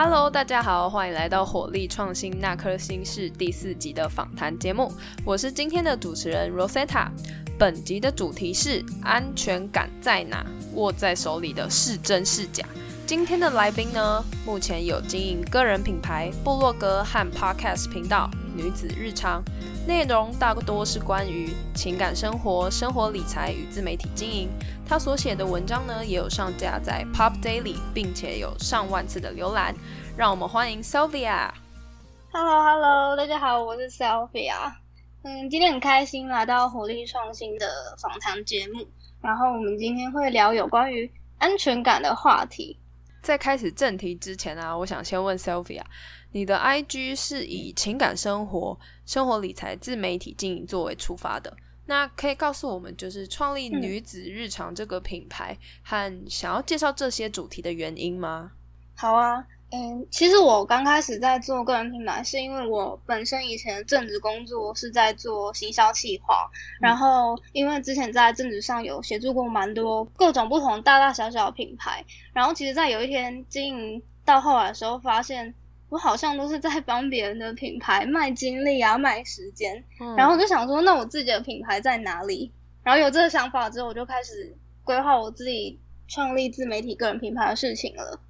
Hello，大家好，欢迎来到火力创新那颗星是第四集的访谈节目，我是今天的主持人 Rosetta。本集的主题是安全感在哪？握在手里的是真是假？今天的来宾呢，目前有经营个人品牌、部落格和 Podcast 频道“女子日常”，内容大多是关于情感生活、生活理财与自媒体经营。他所写的文章呢，也有上架在 Pop Daily，并且有上万次的浏览。让我们欢迎 Sylvia。Hello，Hello，大家好，我是 Sylvia。嗯，今天很开心来到活力创新的访谈节目。然后我们今天会聊有关于安全感的话题。在开始正题之前啊，我想先问 Sylvia，你的 IG 是以情感生活、生活理财、自媒体经营作为出发的。那可以告诉我们，就是创立女子日常这个品牌和想要介绍这些主题的原因吗？好啊。嗯，其实我刚开始在做个人品牌，是因为我本身以前的正职工作是在做行销企划，然后因为之前在正职上有协助过蛮多各种不同大大小小的品牌，然后其实，在有一天经营到后来的时候，发现我好像都是在帮别人的品牌卖精力啊，卖时间，然后我就想说，那我自己的品牌在哪里？然后有这个想法之后，我就开始规划我自己创立自媒体个人品牌的事情了。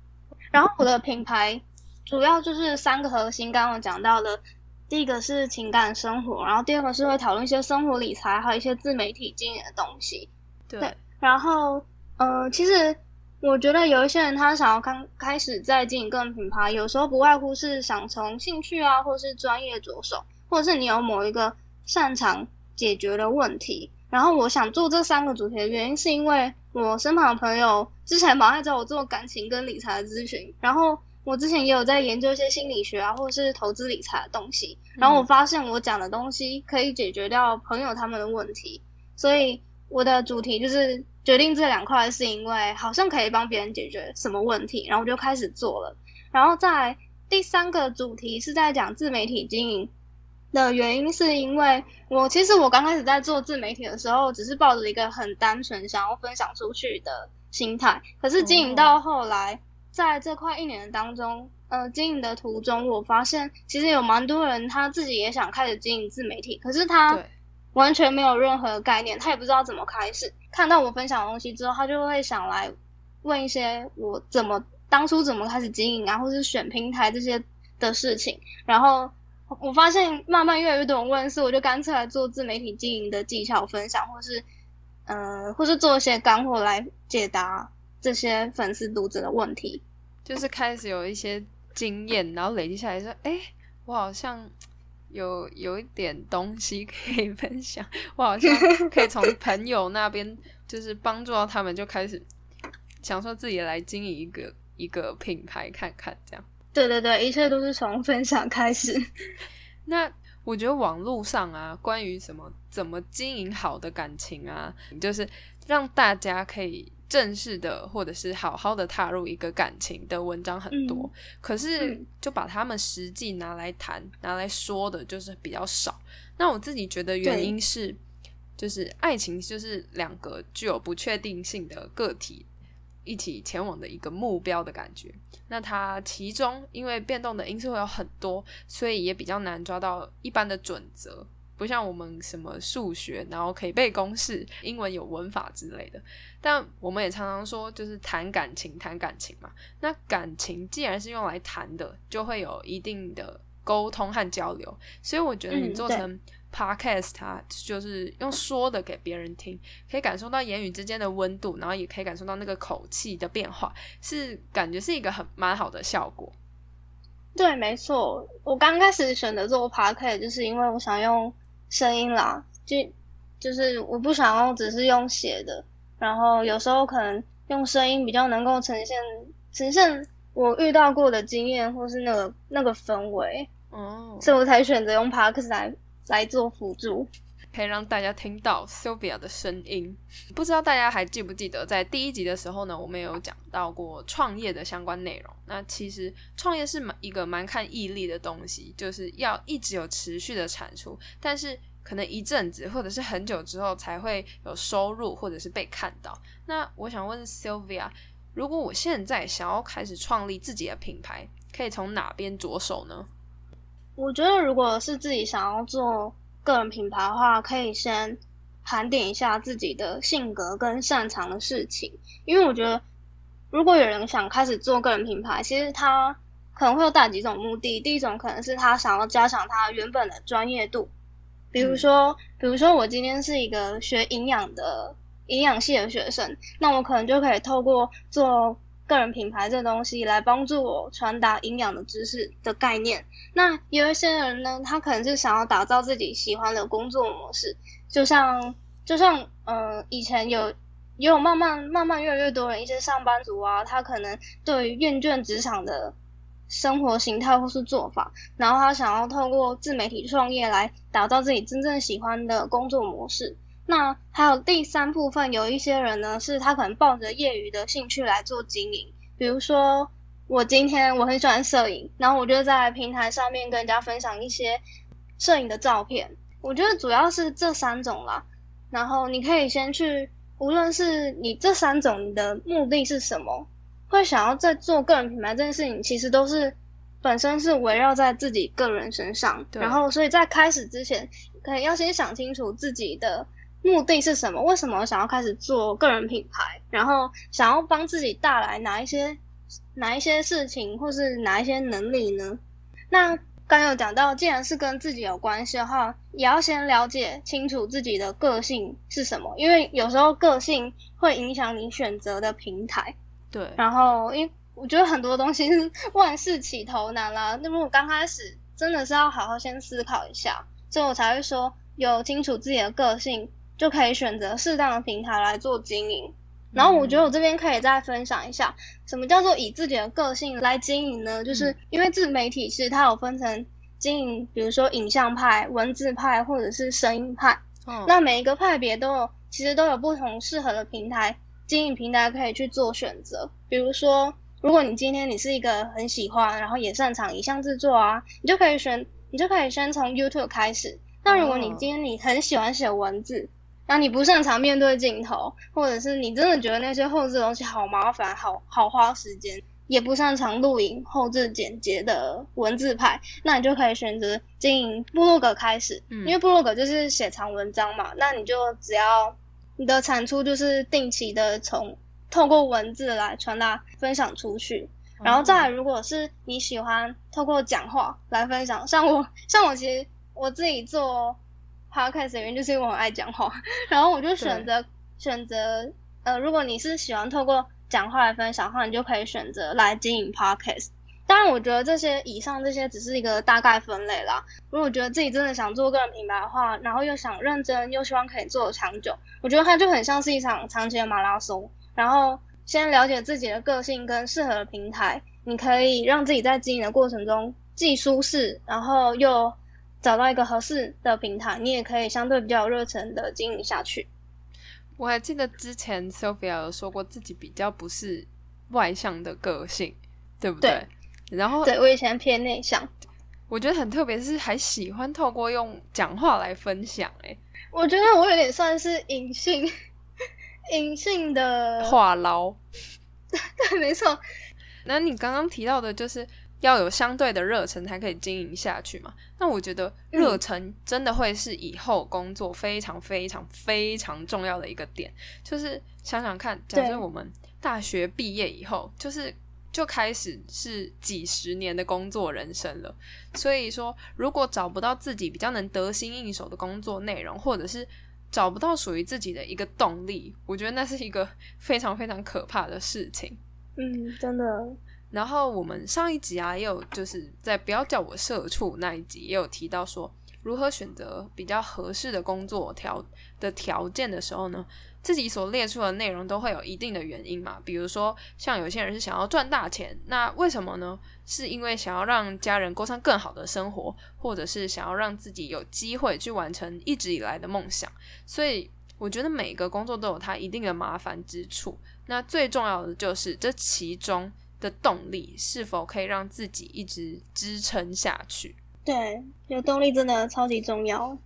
然后我的品牌主要就是三个核心，刚刚讲到的，第一个是情感生活，然后第二个是会讨论一些生活理财，还有一些自媒体经营的东西。对，然后呃，其实我觉得有一些人他想要刚开始在经营个人品牌，有时候不外乎是想从兴趣啊，或是专业着手，或者是你有某一个擅长解决的问题。然后我想做这三个主题的原因，是因为我身旁的朋友之前蛮爱找我做感情跟理财的咨询，然后我之前也有在研究一些心理学啊，或者是投资理财的东西，然后我发现我讲的东西可以解决掉朋友他们的问题，所以我的主题就是决定这两块，是因为好像可以帮别人解决什么问题，然后我就开始做了。然后在第三个主题是在讲自媒体经营。的原因是因为我其实我刚开始在做自媒体的时候，只是抱着一个很单纯想要分享出去的心态。可是经营到后来，在这快一年当中，呃，经营的途中，我发现其实有蛮多人他自己也想开始经营自媒体，可是他完全没有任何概念，他也不知道怎么开始。看到我分享的东西之后，他就会想来问一些我怎么当初怎么开始经营啊，或是选平台这些的事情，然后。我发现慢慢越来越多人问，是我就干脆来做自媒体经营的技巧分享，或是，呃，或是做一些干货来解答这些粉丝读者的问题。就是开始有一些经验，然后累积下来说，哎，我好像有有一点东西可以分享，我好像可以从朋友那边就是帮助到他们，就开始想说自己来经营一个一个品牌看看这样。对对对，一切都是从分享开始。那我觉得网络上啊，关于什么怎么经营好的感情啊，就是让大家可以正式的或者是好好的踏入一个感情的文章很多，可是就把他们实际拿来谈、拿来说的，就是比较少。那我自己觉得原因是，就是爱情就是两个具有不确定性的个体。一起前往的一个目标的感觉，那它其中因为变动的因素会有很多，所以也比较难抓到一般的准则，不像我们什么数学，然后可以背公式，英文有文法之类的。但我们也常常说，就是谈感情，谈感情嘛。那感情既然是用来谈的，就会有一定的沟通和交流，所以我觉得你做成。Podcast 它就是用说的给别人听，可以感受到言语之间的温度，然后也可以感受到那个口气的变化，是感觉是一个很蛮好的效果。对，没错，我刚开始选择做 Podcast 就是因为我想用声音啦，就就是我不想要只是用写的，然后有时候可能用声音比较能够呈现呈现我遇到过的经验或是那个那个氛围，哦，所以我才选择用 Podcast 来。来做辅助，可以让大家听到 Sylvia 的声音。不知道大家还记不记得，在第一集的时候呢，我们有讲到过创业的相关内容。那其实创业是蛮一个蛮看毅力的东西，就是要一直有持续的产出，但是可能一阵子或者是很久之后才会有收入或者是被看到。那我想问 Sylvia，如果我现在想要开始创立自己的品牌，可以从哪边着手呢？我觉得，如果是自己想要做个人品牌的话，可以先盘点一下自己的性格跟擅长的事情。因为我觉得，如果有人想开始做个人品牌，其实他可能会有大几种目的。第一种可能是他想要加强他原本的专业度，比如说，比如说我今天是一个学营养的营养系的学生，那我可能就可以透过做。个人品牌这东西来帮助我传达营养的知识的概念。那有一些人呢，他可能是想要打造自己喜欢的工作模式，就像就像呃，以前有也有慢慢慢慢越来越多人一些上班族啊，他可能对于厌倦职场的生活形态或是做法，然后他想要透过自媒体创业来打造自己真正喜欢的工作模式。那还有第三部分，有一些人呢，是他可能抱着业余的兴趣来做经营。比如说，我今天我很喜欢摄影，然后我就在平台上面跟人家分享一些摄影的照片。我觉得主要是这三种啦。然后你可以先去，无论是你这三种你的目的是什么，会想要在做个人品牌这件事情，其实都是本身是围绕在自己个人身上。然后，所以在开始之前，可能要先想清楚自己的。目的是什么？为什么想要开始做个人品牌？然后想要帮自己带来哪一些哪一些事情，或是哪一些能力呢？那刚有讲到，既然是跟自己有关系的话，也要先了解清楚自己的个性是什么，因为有时候个性会影响你选择的平台。对。然后，因我觉得很多东西是 万事起头难啦。那么我刚开始真的是要好好先思考一下，所以我才会说有清楚自己的个性。就可以选择适当的平台来做经营，然后我觉得我这边可以再分享一下，什么叫做以自己的个性来经营呢？就是因为自媒体是它有分成经营，比如说影像派、文字派或者是声音派，那每一个派别都有其实都有不同适合的平台经营平台可以去做选择。比如说，如果你今天你是一个很喜欢，然后也擅长影像制作啊，你就可以选，你就可以先从 YouTube 开始。那如果你今天你很喜欢写文字，那你不擅长面对镜头，或者是你真的觉得那些后置的东西好麻烦，好好花时间，也不擅长录影、后置、剪接的文字派，那你就可以选择经营部落格开始，因为部落格就是写长文章嘛，那你就只要你的产出就是定期的从透过文字来传达分享出去，然后再如果是你喜欢透过讲话来分享，像我像我其实我自己做。Podcast 原因就是因为我爱讲话，然后我就选择选择呃，如果你是喜欢透过讲话来分享的话，你就可以选择来经营 Podcast。当然，我觉得这些以上这些只是一个大概分类啦。如果觉得自己真的想做个人品牌的话，然后又想认真，又希望可以做长久，我觉得它就很像是一场长期的马拉松。然后先了解自己的个性跟适合的平台，你可以让自己在经营的过程中既舒适，然后又。找到一个合适的平台，你也可以相对比较有热忱的经营下去。我还记得之前 Sophia 有说过自己比较不是外向的个性，对不对？然后对我以前偏内向，我觉得很特别，是还喜欢透过用讲话来分享。哎，我觉得我有点算是隐性 隐性的话唠，对，没错。那你刚刚提到的就是。要有相对的热忱才可以经营下去嘛？那我觉得热忱真的会是以后工作非常非常非常重要的一个点。就是想想看，假设我们大学毕业以后，就是就开始是几十年的工作人生了。所以说，如果找不到自己比较能得心应手的工作内容，或者是找不到属于自己的一个动力，我觉得那是一个非常非常可怕的事情。嗯，真的。然后我们上一集啊，也有就是在不要叫我社畜那一集，也有提到说如何选择比较合适的工作条的条件的时候呢，自己所列出的内容都会有一定的原因嘛。比如说，像有些人是想要赚大钱，那为什么呢？是因为想要让家人过上更好的生活，或者是想要让自己有机会去完成一直以来的梦想。所以，我觉得每个工作都有它一定的麻烦之处。那最重要的就是这其中。的动力是否可以让自己一直支撑下去？对，有动力真的超级重要。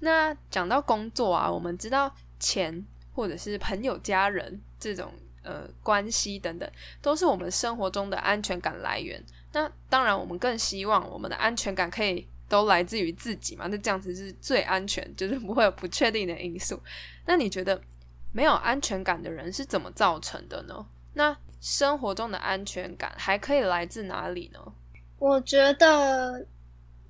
那讲到工作啊，我们知道钱或者是朋友、家人这种呃关系等等，都是我们生活中的安全感来源。那当然，我们更希望我们的安全感可以都来自于自己嘛，那这样子是最安全，就是不会有不确定的因素。那你觉得没有安全感的人是怎么造成的呢？那生活中的安全感还可以来自哪里呢？我觉得。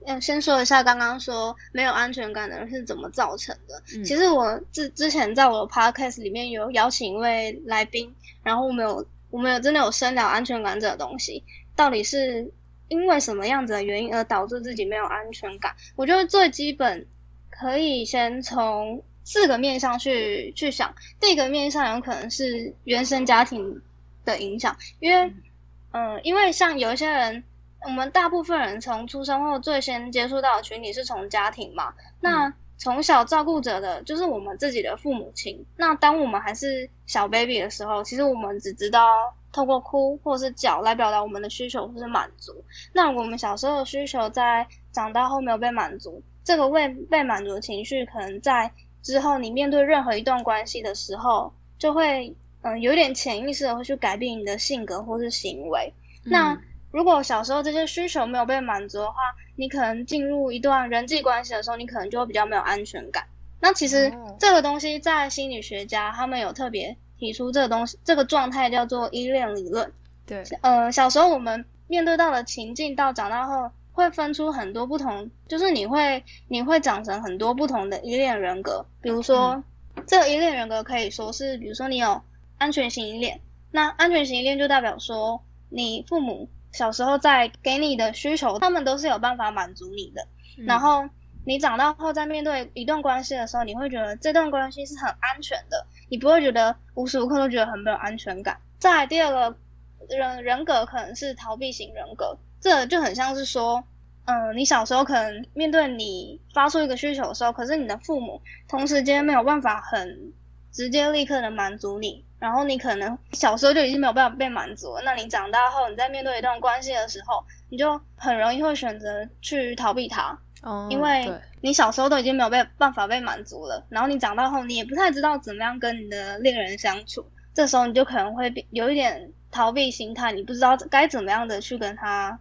嗯，先说一下刚刚说没有安全感的人是怎么造成的。其实我之之前在我的 podcast 里面有邀请一位来宾，然后我们有我们有真的有深聊安全感这个东西，到底是因为什么样子的原因而导致自己没有安全感？我觉得最基本可以先从四个面向去去想。第一个面向有可能是原生家庭的影响，因为嗯，因为像有一些人。我们大部分人从出生后最先接触到的群体是从家庭嘛？那从小照顾者的就是我们自己的父母亲。那当我们还是小 baby 的时候，其实我们只知道透过哭或是叫来表达我们的需求或是满足。那我们小时候的需求在长大后没有被满足，这个未被满足的情绪，可能在之后你面对任何一段关系的时候，就会嗯有点潜意识的会去改变你的性格或是行为。那如果小时候这些需求没有被满足的话，你可能进入一段人际关系的时候，你可能就会比较没有安全感。那其实这个东西在心理学家他们有特别提出这个东西，这个状态叫做依恋理论。对，呃，小时候我们面对到的情境，到长大后会分出很多不同，就是你会你会长成很多不同的依恋人格。比如说，这个依恋人格可以说是，比如说你有安全型依恋，那安全型依恋就代表说你父母。小时候在给你的需求，他们都是有办法满足你的。然后你长大后在面对一段关系的时候，你会觉得这段关系是很安全的，你不会觉得无时无刻都觉得很没有安全感。再第二个人人格可能是逃避型人格，这就很像是说，嗯，你小时候可能面对你发出一个需求的时候，可是你的父母同时间没有办法很直接立刻的满足你。然后你可能小时候就已经没有办法被满足，那你长大后你在面对一段关系的时候，你就很容易会选择去逃避它，哦，因为你小时候都已经没有被办法被满足了，然后你长大后你也不太知道怎么样跟你的恋人相处，这时候你就可能会有一点逃避心态，你不知道该怎么样的去跟他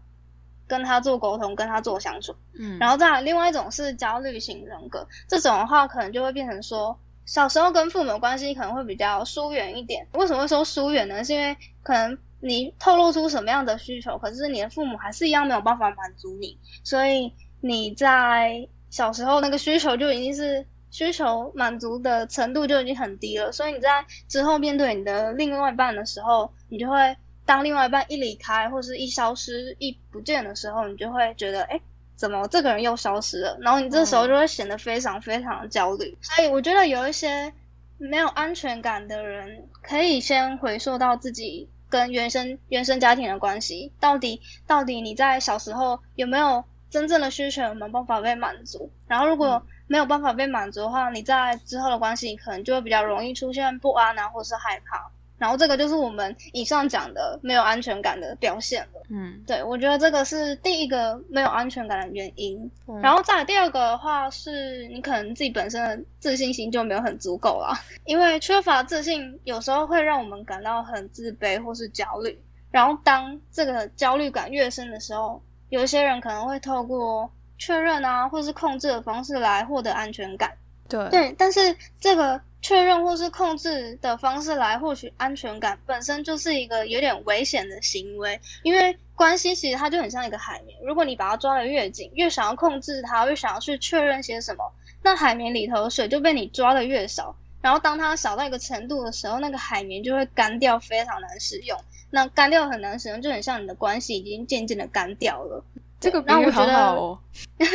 跟他做沟通，跟他做相处，嗯，然后再另外一种是焦虑型人格，这种的话可能就会变成说。小时候跟父母关系可能会比较疏远一点，为什么会说疏远呢？是因为可能你透露出什么样的需求，可是你的父母还是一样没有办法满足你，所以你在小时候那个需求就已经是需求满足的程度就已经很低了，所以你在之后面对你的另外一半的时候，你就会当另外一半一离开或是一消失一不见的时候，你就会觉得哎。怎么这个人又消失了？然后你这时候就会显得非常非常的焦虑。所以我觉得有一些没有安全感的人，可以先回溯到自己跟原生原生家庭的关系，到底到底你在小时候有没有真正的需求有没有办法被满足？然后如果没有办法被满足的话，你在之后的关系可能就会比较容易出现不安啊，或是害怕。然后这个就是我们以上讲的没有安全感的表现了。嗯，对，我觉得这个是第一个没有安全感的原因。然后再第二个的话，是你可能自己本身的自信心就没有很足够了，因为缺乏自信，有时候会让我们感到很自卑或是焦虑。然后当这个焦虑感越深的时候，有一些人可能会透过确认啊，或是控制的方式来获得安全感。对，对，但是这个。确认或是控制的方式来获取安全感，本身就是一个有点危险的行为。因为关系其实它就很像一个海绵，如果你把它抓得越紧，越想要控制它，越想要去确认些什么，那海绵里头的水就被你抓得越少。然后当它少到一个程度的时候，那个海绵就会干掉，非常难使用。那干掉很难使用，就很像你的关系已经渐渐的干掉了。这个比喻好好哦。对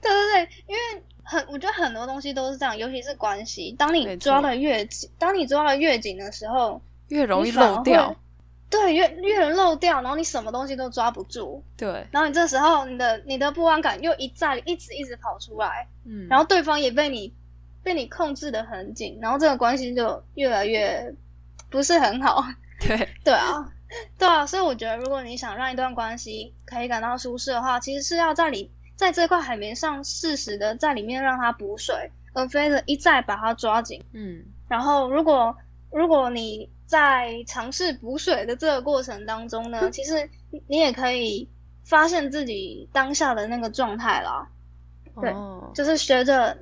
对对，因为。很，我觉得很多东西都是这样，尤其是关系。当你抓的越紧，当你抓的越紧的时候，越容易漏掉。对，越越能漏掉，然后你什么东西都抓不住。对，然后你这时候你的你的不安感又一再一直一直跑出来。嗯，然后对方也被你被你控制的很紧，然后这个关系就越来越不是很好。对，对啊，对啊，所以我觉得如果你想让一段关系可以感到舒适的话，其实是要在里。在这块海绵上适时的在里面让它补水，而非的一再把它抓紧。嗯，然后如果如果你在尝试补水的这个过程当中呢，其实你也可以发现自己当下的那个状态啦。对，就是学着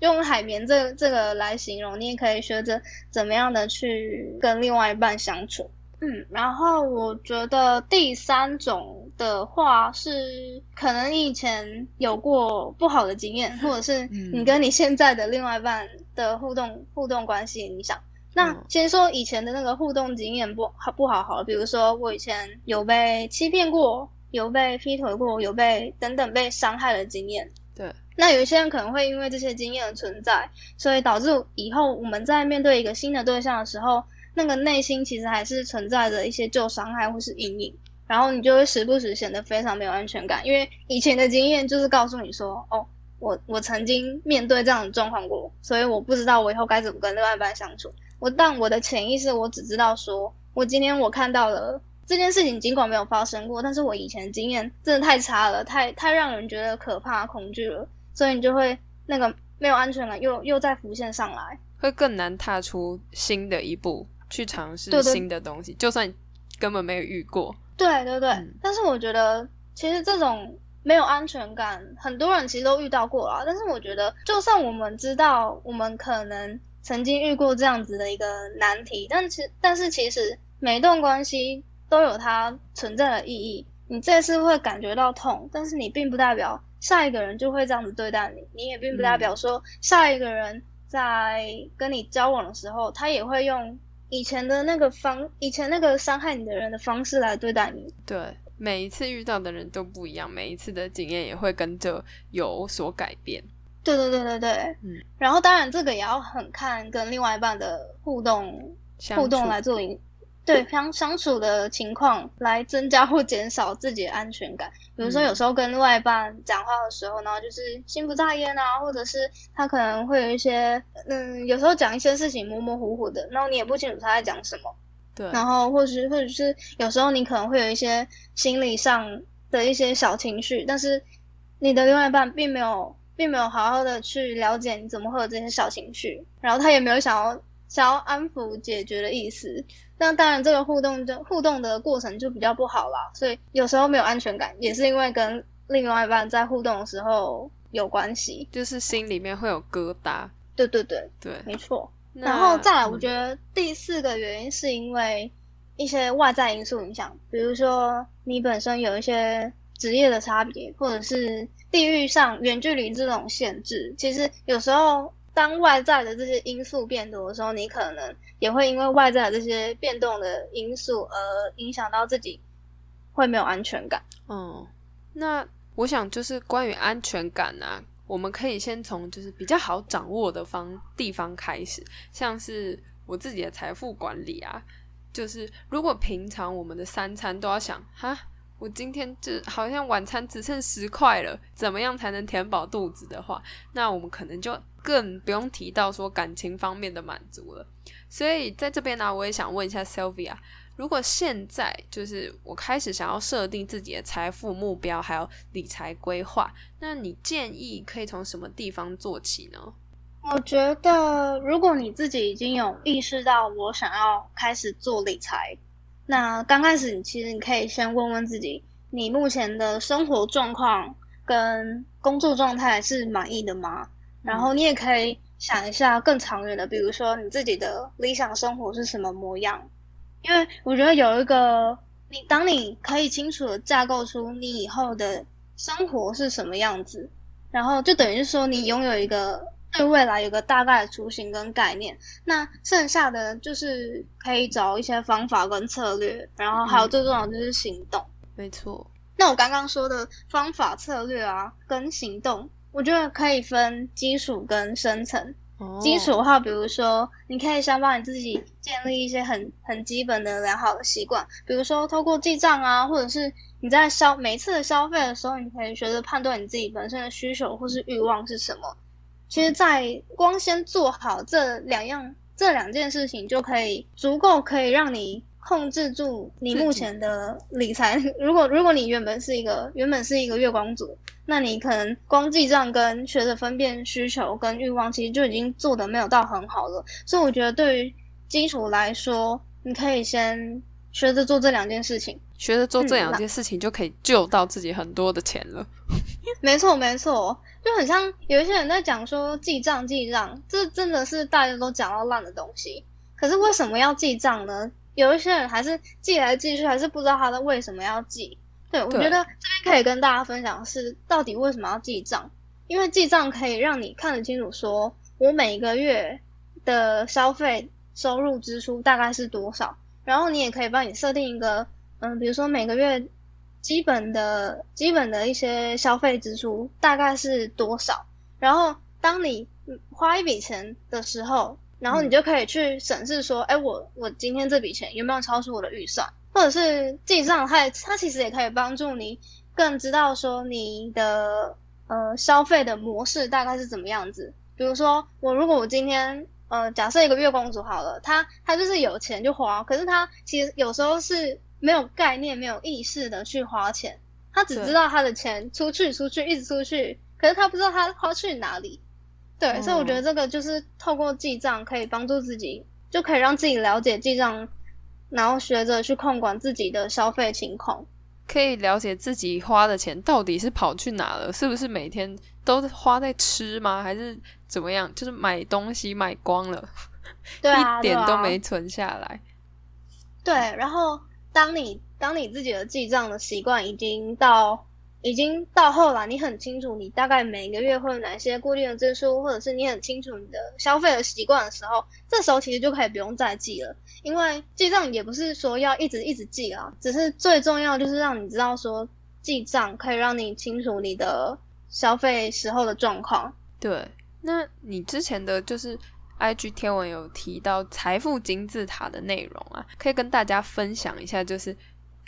用海绵这这个来形容，你也可以学着怎么样的去跟另外一半相处。嗯，然后我觉得第三种的话是，可能你以前有过不好的经验，或者是你跟你现在的另外一半的互动互动关系影响。那先说以前的那个互动经验不好不好好了，比如说我以前有被欺骗过，有被劈腿过，有被等等被伤害的经验。对，那有一些人可能会因为这些经验的存在，所以导致以后我们在面对一个新的对象的时候。那个内心其实还是存在着一些旧伤害或是阴影，然后你就会时不时显得非常没有安全感，因为以前的经验就是告诉你说，哦，我我曾经面对这样的状况过，所以我不知道我以后该怎么跟另外一半相处。我但我的潜意识我只知道说，我今天我看到了这件事情，尽管没有发生过，但是我以前的经验真的太差了，太太让人觉得可怕恐惧了，所以你就会那个没有安全感又又再浮现上来，会更难踏出新的一步。去尝试新的东西，就算根本没有遇过。对对对，但是我觉得其实这种没有安全感，很多人其实都遇到过啊。但是我觉得，就算我们知道我们可能曾经遇过这样子的一个难题，但其但是其实每一段关系都有它存在的意义。你这次会感觉到痛，但是你并不代表下一个人就会这样子对待你，你也并不代表说下一个人在跟你交往的时候，他也会用。以前的那个方，以前那个伤害你的人的方式来对待你。对，每一次遇到的人都不一样，每一次的经验也会跟着有所改变。对对对对对，嗯。然后当然这个也要很看跟另外一半的互动，互动来做影。对相相处的情况来增加或减少自己的安全感。比如说，有时候跟另外一半讲话的时候呢，就是心不在焉啊，或者是他可能会有一些，嗯，有时候讲一些事情模模糊糊的，然后你也不清楚他在讲什么。对。然后，或许或者是有时候你可能会有一些心理上的一些小情绪，但是你的另外一半并没有，并没有好好的去了解你怎么会有这些小情绪，然后他也没有想要。想要安抚解决的意思，那当然这个互动就互动的过程就比较不好啦，所以有时候没有安全感，也是因为跟另外一半在互动的时候有关系，就是心里面会有疙瘩。对对对对，没错。然后再来，我觉得第四个原因是因为一些外在因素影响，比如说你本身有一些职业的差别，或者是地域上远距离这种限制，其实有时候。当外在的这些因素变多的时候，你可能也会因为外在的这些变动的因素而影响到自己，会没有安全感。嗯，那我想就是关于安全感啊，我们可以先从就是比较好掌握的方地方开始，像是我自己的财富管理啊，就是如果平常我们的三餐都要想哈。我今天就好像晚餐只剩十块了，怎么样才能填饱肚子的话，那我们可能就更不用提到说感情方面的满足了。所以在这边呢，我也想问一下 Sylvia，如果现在就是我开始想要设定自己的财富目标，还有理财规划，那你建议可以从什么地方做起呢？我觉得，如果你自己已经有意识到我想要开始做理财。那刚开始，你其实你可以先问问自己，你目前的生活状况跟工作状态是满意的吗？然后你也可以想一下更长远的，比如说你自己的理想生活是什么模样？因为我觉得有一个，你当你可以清楚的架构出你以后的生活是什么样子，然后就等于是说你拥有一个。对未来有个大概的雏形跟概念，那剩下的就是可以找一些方法跟策略，然后还有最重要的就是行动。没错。那我刚刚说的方法、策略啊，跟行动，我觉得可以分基础跟深层。基础的话，比如说你可以先帮你自己建立一些很很基本的良好的习惯，比如说透过记账啊，或者是你在消每次的消费的时候，你可以学着判断你自己本身的需求或是欲望是什么。其实，在光先做好这两样、这两件事情，就可以足够可以让你控制住你目前的理财。如果如果你原本是一个原本是一个月光族，那你可能光记账跟学着分辨需求跟欲望，其实就已经做的没有到很好了。所以我觉得，对于基础来说，你可以先学着做这两件事情。学着做这两件事情，就可以救到自己很多的钱了。没错，没错，就很像有一些人在讲说记账记账，这真的是大家都讲到烂的东西。可是为什么要记账呢？有一些人还是记来记去，还是不知道他的为什么要记。对我觉得这边可以跟大家分享是到底为什么要记账，因为记账可以让你看得清楚，说我每个月的消费收入支出大概是多少，然后你也可以帮你设定一个。嗯，比如说每个月基本的基本的一些消费支出大概是多少，然后当你花一笔钱的时候，然后你就可以去审视说，哎，我我今天这笔钱有没有超出我的预算，或者是记账，它它其实也可以帮助你更知道说你的呃消费的模式大概是怎么样子。比如说我如果我今天呃假设一个月光族好了，他他就是有钱就花，可是他其实有时候是。没有概念、没有意识的去花钱，他只知道他的钱出去、出去、一直出去，可是他不知道他花去哪里。对，所以我觉得这个就是透过记账可以帮助自己，就可以让自己了解记账，然后学着去控管自己的消费情况，可以了解自己花的钱到底是跑去哪了，是不是每天都花在吃吗？还是怎么样？就是买东西买光了，对一点都没存下来。对，然后。当你当你自己的记账的习惯已经到已经到后来，你很清楚你大概每个月会有哪些固定的支出，或者是你很清楚你的消费的习惯的时候，这时候其实就可以不用再记了，因为记账也不是说要一直一直记啊，只是最重要就是让你知道说记账可以让你清楚你的消费时候的状况。对，那你之前的就是。IG 天文有提到财富金字塔的内容啊，可以跟大家分享一下，就是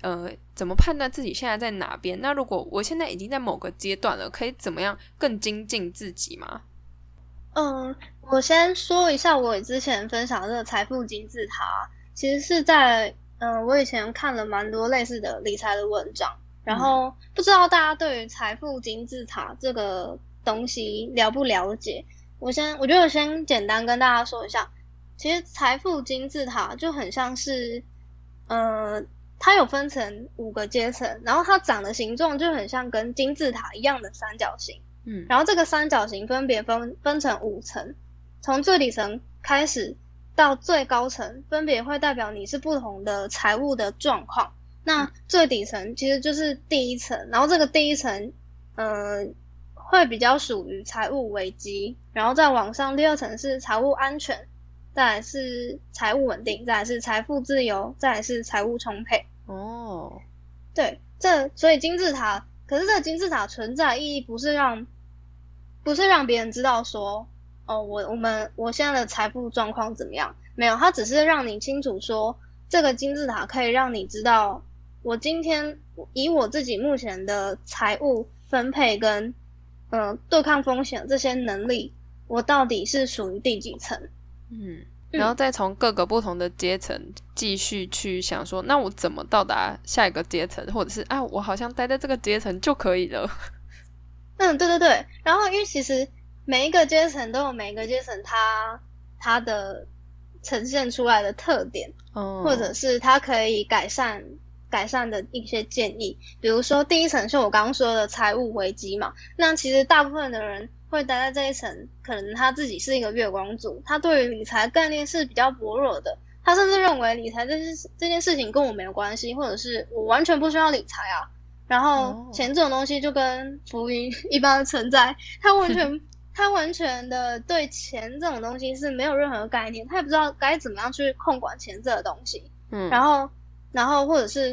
呃，怎么判断自己现在在哪边？那如果我现在已经在某个阶段了，可以怎么样更精进自己吗？嗯，我先说一下我之前分享这个财富金字塔，其实是在嗯，我以前看了蛮多类似的理财的文章，然后不知道大家对于财富金字塔这个东西了不了解？我先，我觉得我先简单跟大家说一下，其实财富金字塔就很像是，呃，它有分成五个阶层，然后它长的形状就很像跟金字塔一样的三角形，嗯，然后这个三角形分别分分成五层，从最底层开始到最高层，分别会代表你是不同的财务的状况。那最底层其实就是第一层，然后这个第一层，嗯。会比较属于财务危机，然后再往上，第二层是财务安全，再来是财务稳定，再来是财富自由，再来是财务充沛。哦，对，这所以金字塔，可是这个金字塔存在意义不是让，不是让别人知道说，哦，我我们我现在的财富状况怎么样？没有，它只是让你清楚说，这个金字塔可以让你知道，我今天以我自己目前的财务分配跟。嗯，对抗风险这些能力，我到底是属于第几层？嗯，然后再从各个不同的阶层继续去想说，那我怎么到达下一个阶层，或者是啊，我好像待在这个阶层就可以了。嗯，对对对。然后，因为其实每一个阶层都有每一个阶层它它的呈现出来的特点，或者是它可以改善。改善的一些建议，比如说第一层是我刚刚说的财务危机嘛，那其实大部分的人会待在这一层，可能他自己是一个月光族，他对于理财概念是比较薄弱的，他甚至认为理财这件这件事情跟我没有关系，或者是我完全不需要理财啊，然后钱这种东西就跟浮云 一般的存在，他完全 他完全的对钱这种东西是没有任何概念，他也不知道该怎么样去控管钱这个东西，嗯，然后。然后，或者是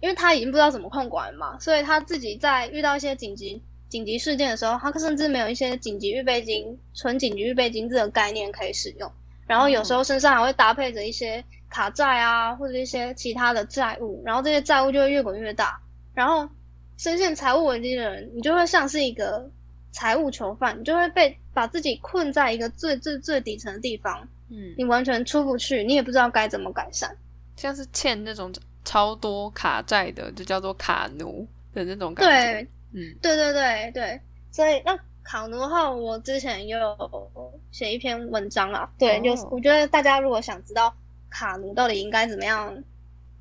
因为他已经不知道怎么控管嘛，所以他自己在遇到一些紧急紧急事件的时候，他甚至没有一些紧急预备金、纯紧急预备金这个概念可以使用。然后有时候身上还会搭配着一些卡债啊，或者一些其他的债务，然后这些债务就会越滚越大。然后深陷财务危机的人，你就会像是一个财务囚犯，你就会被把自己困在一个最最最底层的地方，嗯，你完全出不去，你也不知道该怎么改善。像是欠那种超多卡债的，就叫做卡奴的那种感觉。对，嗯，对对对对，所以那卡奴的话，我之前有写一篇文章啊。对，就是我觉得大家如果想知道卡奴到底应该怎么样，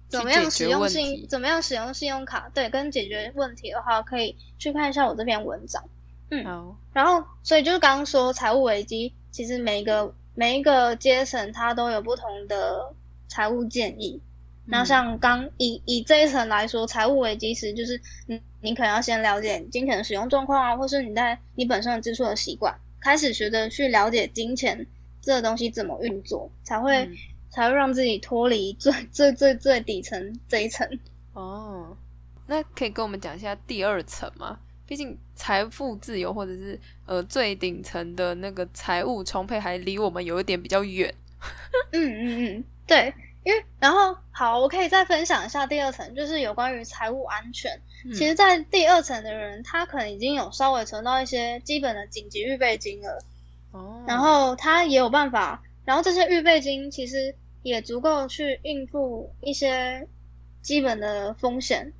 怎么样使用信，怎么样使用信用卡，对，跟解决问题的话，可以去看一下我这篇文章。嗯，然后所以就是刚刚说财务危机，其实每一个每一个阶层它都有不同的财务建议。那像刚以以这一层来说，财务危机时就是你你可能要先了解金钱的使用状况啊，或是你在你本身的支出的习惯，开始学着去了解金钱这个东西怎么运作，才会才会让自己脱离最最最最底层这一层。哦，那可以跟我们讲一下第二层吗？毕竟财富自由或者是呃最顶层的那个财务充沛，还离我们有一点比较远。嗯嗯嗯，对，因为然后好，我可以再分享一下第二层，就是有关于财务安全。其实，在第二层的人，他可能已经有稍微存到一些基本的紧急预备金了。哦。然后他也有办法，然后这些预备金其实也足够去应付一些基本的风险，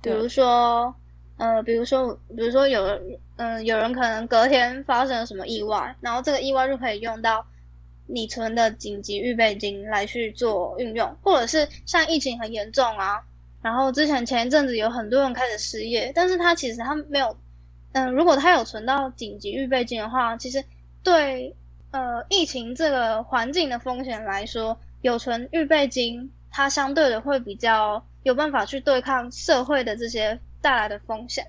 比如说。呃，比如说，比如说有，嗯，有人可能隔天发生了什么意外，然后这个意外就可以用到你存的紧急预备金来去做运用，或者是像疫情很严重啊，然后之前前一阵子有很多人开始失业，但是他其实他没有，嗯，如果他有存到紧急预备金的话，其实对呃疫情这个环境的风险来说，有存预备金，它相对的会比较有办法去对抗社会的这些。带来的风险，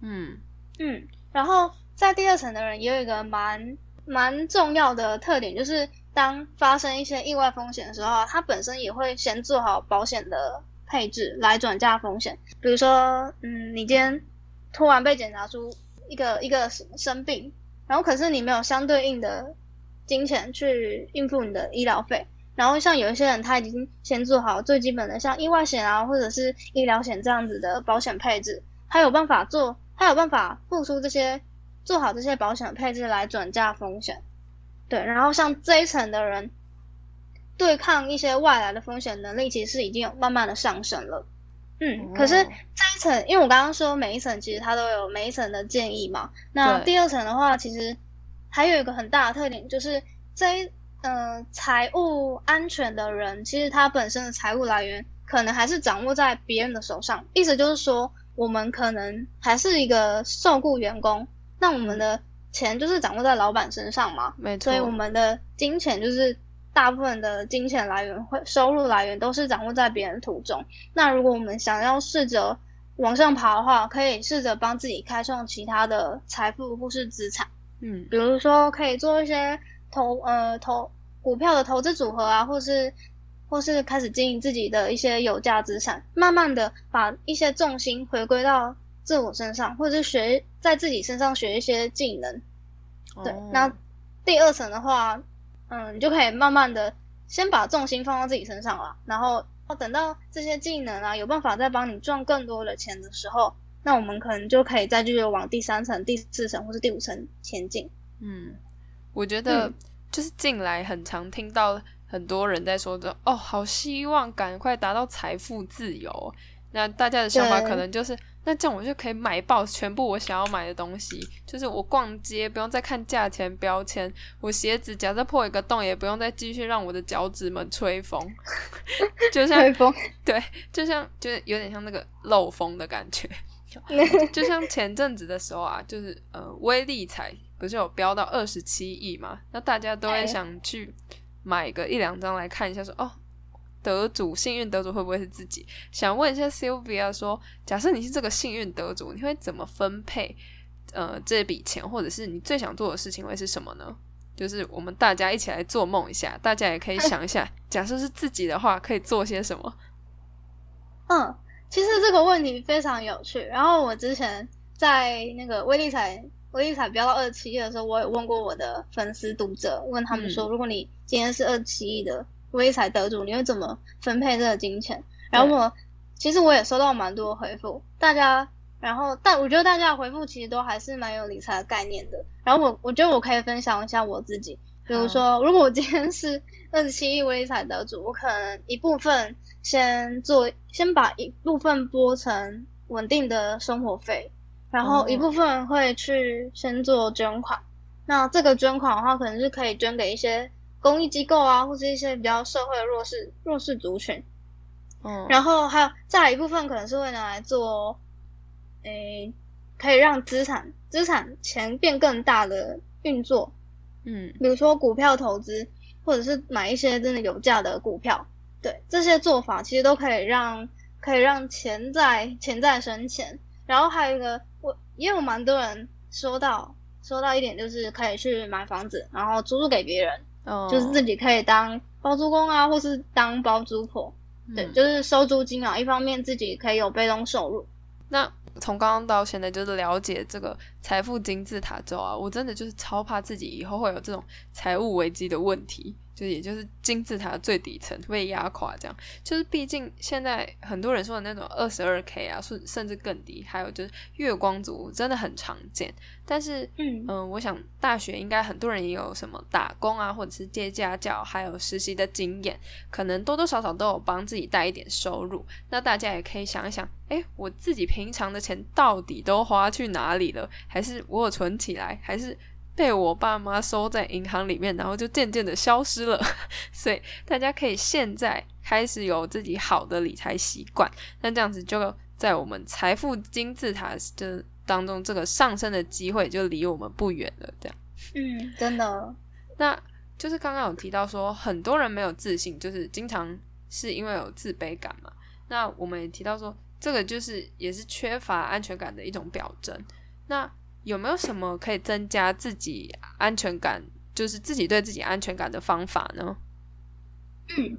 嗯嗯，然后在第二层的人也有一个蛮蛮重要的特点，就是当发生一些意外风险的时候，他本身也会先做好保险的配置来转嫁风险。比如说，嗯，你今天突然被检查出一个一个生病，然后可是你没有相对应的金钱去应付你的医疗费。然后像有一些人，他已经先做好最基本的，像意外险啊，或者是医疗险这样子的保险配置，他有办法做，他有办法付出这些，做好这些保险配置来转嫁风险。对，然后像这一层的人，对抗一些外来的风险能力，其实已经有慢慢的上升了。嗯，可是这一层，因为我刚刚说每一层其实它都有每一层的建议嘛，那第二层的话，其实还有一个很大的特点，就是这一。嗯，财务安全的人，其实他本身的财务来源可能还是掌握在别人的手上。意思就是说，我们可能还是一个受雇员工，那我们的钱就是掌握在老板身上嘛。没错。所以我们的金钱就是大部分的金钱来源会收入来源都是掌握在别人途中。那如果我们想要试着往上爬的话，可以试着帮自己开创其他的财富或是资产。嗯，比如说可以做一些。投呃投股票的投资组合啊，或是或是开始经营自己的一些有价资产，慢慢的把一些重心回归到自我身上，或者是学在自己身上学一些技能。对，那第二层的话，嗯，你就可以慢慢的先把重心放到自己身上了，然后等到这些技能啊有办法再帮你赚更多的钱的时候，那我们可能就可以再继续往第三层、第四层或是第五层前进。嗯。我觉得就是近来很常听到很多人在说的哦，好希望赶快达到财富自由。那大家的想法可能就是，那这样我就可以买爆全部我想要买的东西，就是我逛街不用再看价钱标签，我鞋子假设破一个洞也不用再继续让我的脚趾们吹风，就像吹风，对，就像就是有点像那个漏风的感觉，就像前阵子的时候啊，就是呃微利彩。不是有飙到二十七亿嘛？那大家都会想去买个一两张来看一下，说哦，得主幸运得主会不会是自己？想问一下 Sylvia，说假设你是这个幸运得主，你会怎么分配呃这笔钱，或者是你最想做的事情会是什么呢？就是我们大家一起来做梦一下，大家也可以想一下，假设是自己的话，可以做些什么？嗯，其实这个问题非常有趣。然后我之前在那个威力彩。威力彩飙到二七亿的时候，我也问过我的粉丝读者，问他们说，如果你今天是二七亿的威力彩得主，你会怎么分配这个金钱？然后我其实我也收到蛮多回复，大家，然后但我觉得大家的回复其实都还是蛮有理财的概念的。然后我我觉得我可以分享一下我自己，比如说，如果我今天是 二十七亿威力彩得主，我可能一部分先做，先把一部分拨成稳定的生活费。然后一部分会去先做捐款，那这个捐款的话，可能是可以捐给一些公益机构啊，或是一些比较社会的弱势弱势族群。嗯，然后还有再来一部分可能是会拿来做，诶，可以让资产资产钱变更大的运作，嗯，比如说股票投资，或者是买一些真的有价的股票，对这些做法其实都可以让可以让钱在钱在生钱。然后还有一个，我也有蛮多人说到说到一点，就是可以去买房子，然后租租给别人，哦，就是自己可以当包租公啊，或是当包租婆。对，嗯就是收租金啊，一方面自己可以有被动收入。那从刚刚到现在，就是了解这个财富金字塔之后啊，我真的就是超怕自己以后会有这种财务危机的问题，就也就是金字塔最底层被压垮，这样。就是毕竟现在很多人说的那种二十二 K 啊，甚甚至更低，还有就是月光族真的很常见。但是，嗯嗯，我想大学应该很多人也有什么打工啊，或者是接家教，还有实习的经验，可能多多少少都有帮自己带一点收入。那大家也可以想一想，诶，我自己平常的钱到底都花去哪里了？还是我有存起来？还是被我爸妈收在银行里面，然后就渐渐的消失了？所以大家可以现在开始有自己好的理财习惯，那这样子就在我们财富金字塔的当中，这个上升的机会就离我们不远了。这样。嗯，真的，那就是刚刚有提到说，很多人没有自信，就是经常是因为有自卑感嘛。那我们也提到说，这个就是也是缺乏安全感的一种表征。那有没有什么可以增加自己安全感，就是自己对自己安全感的方法呢？嗯，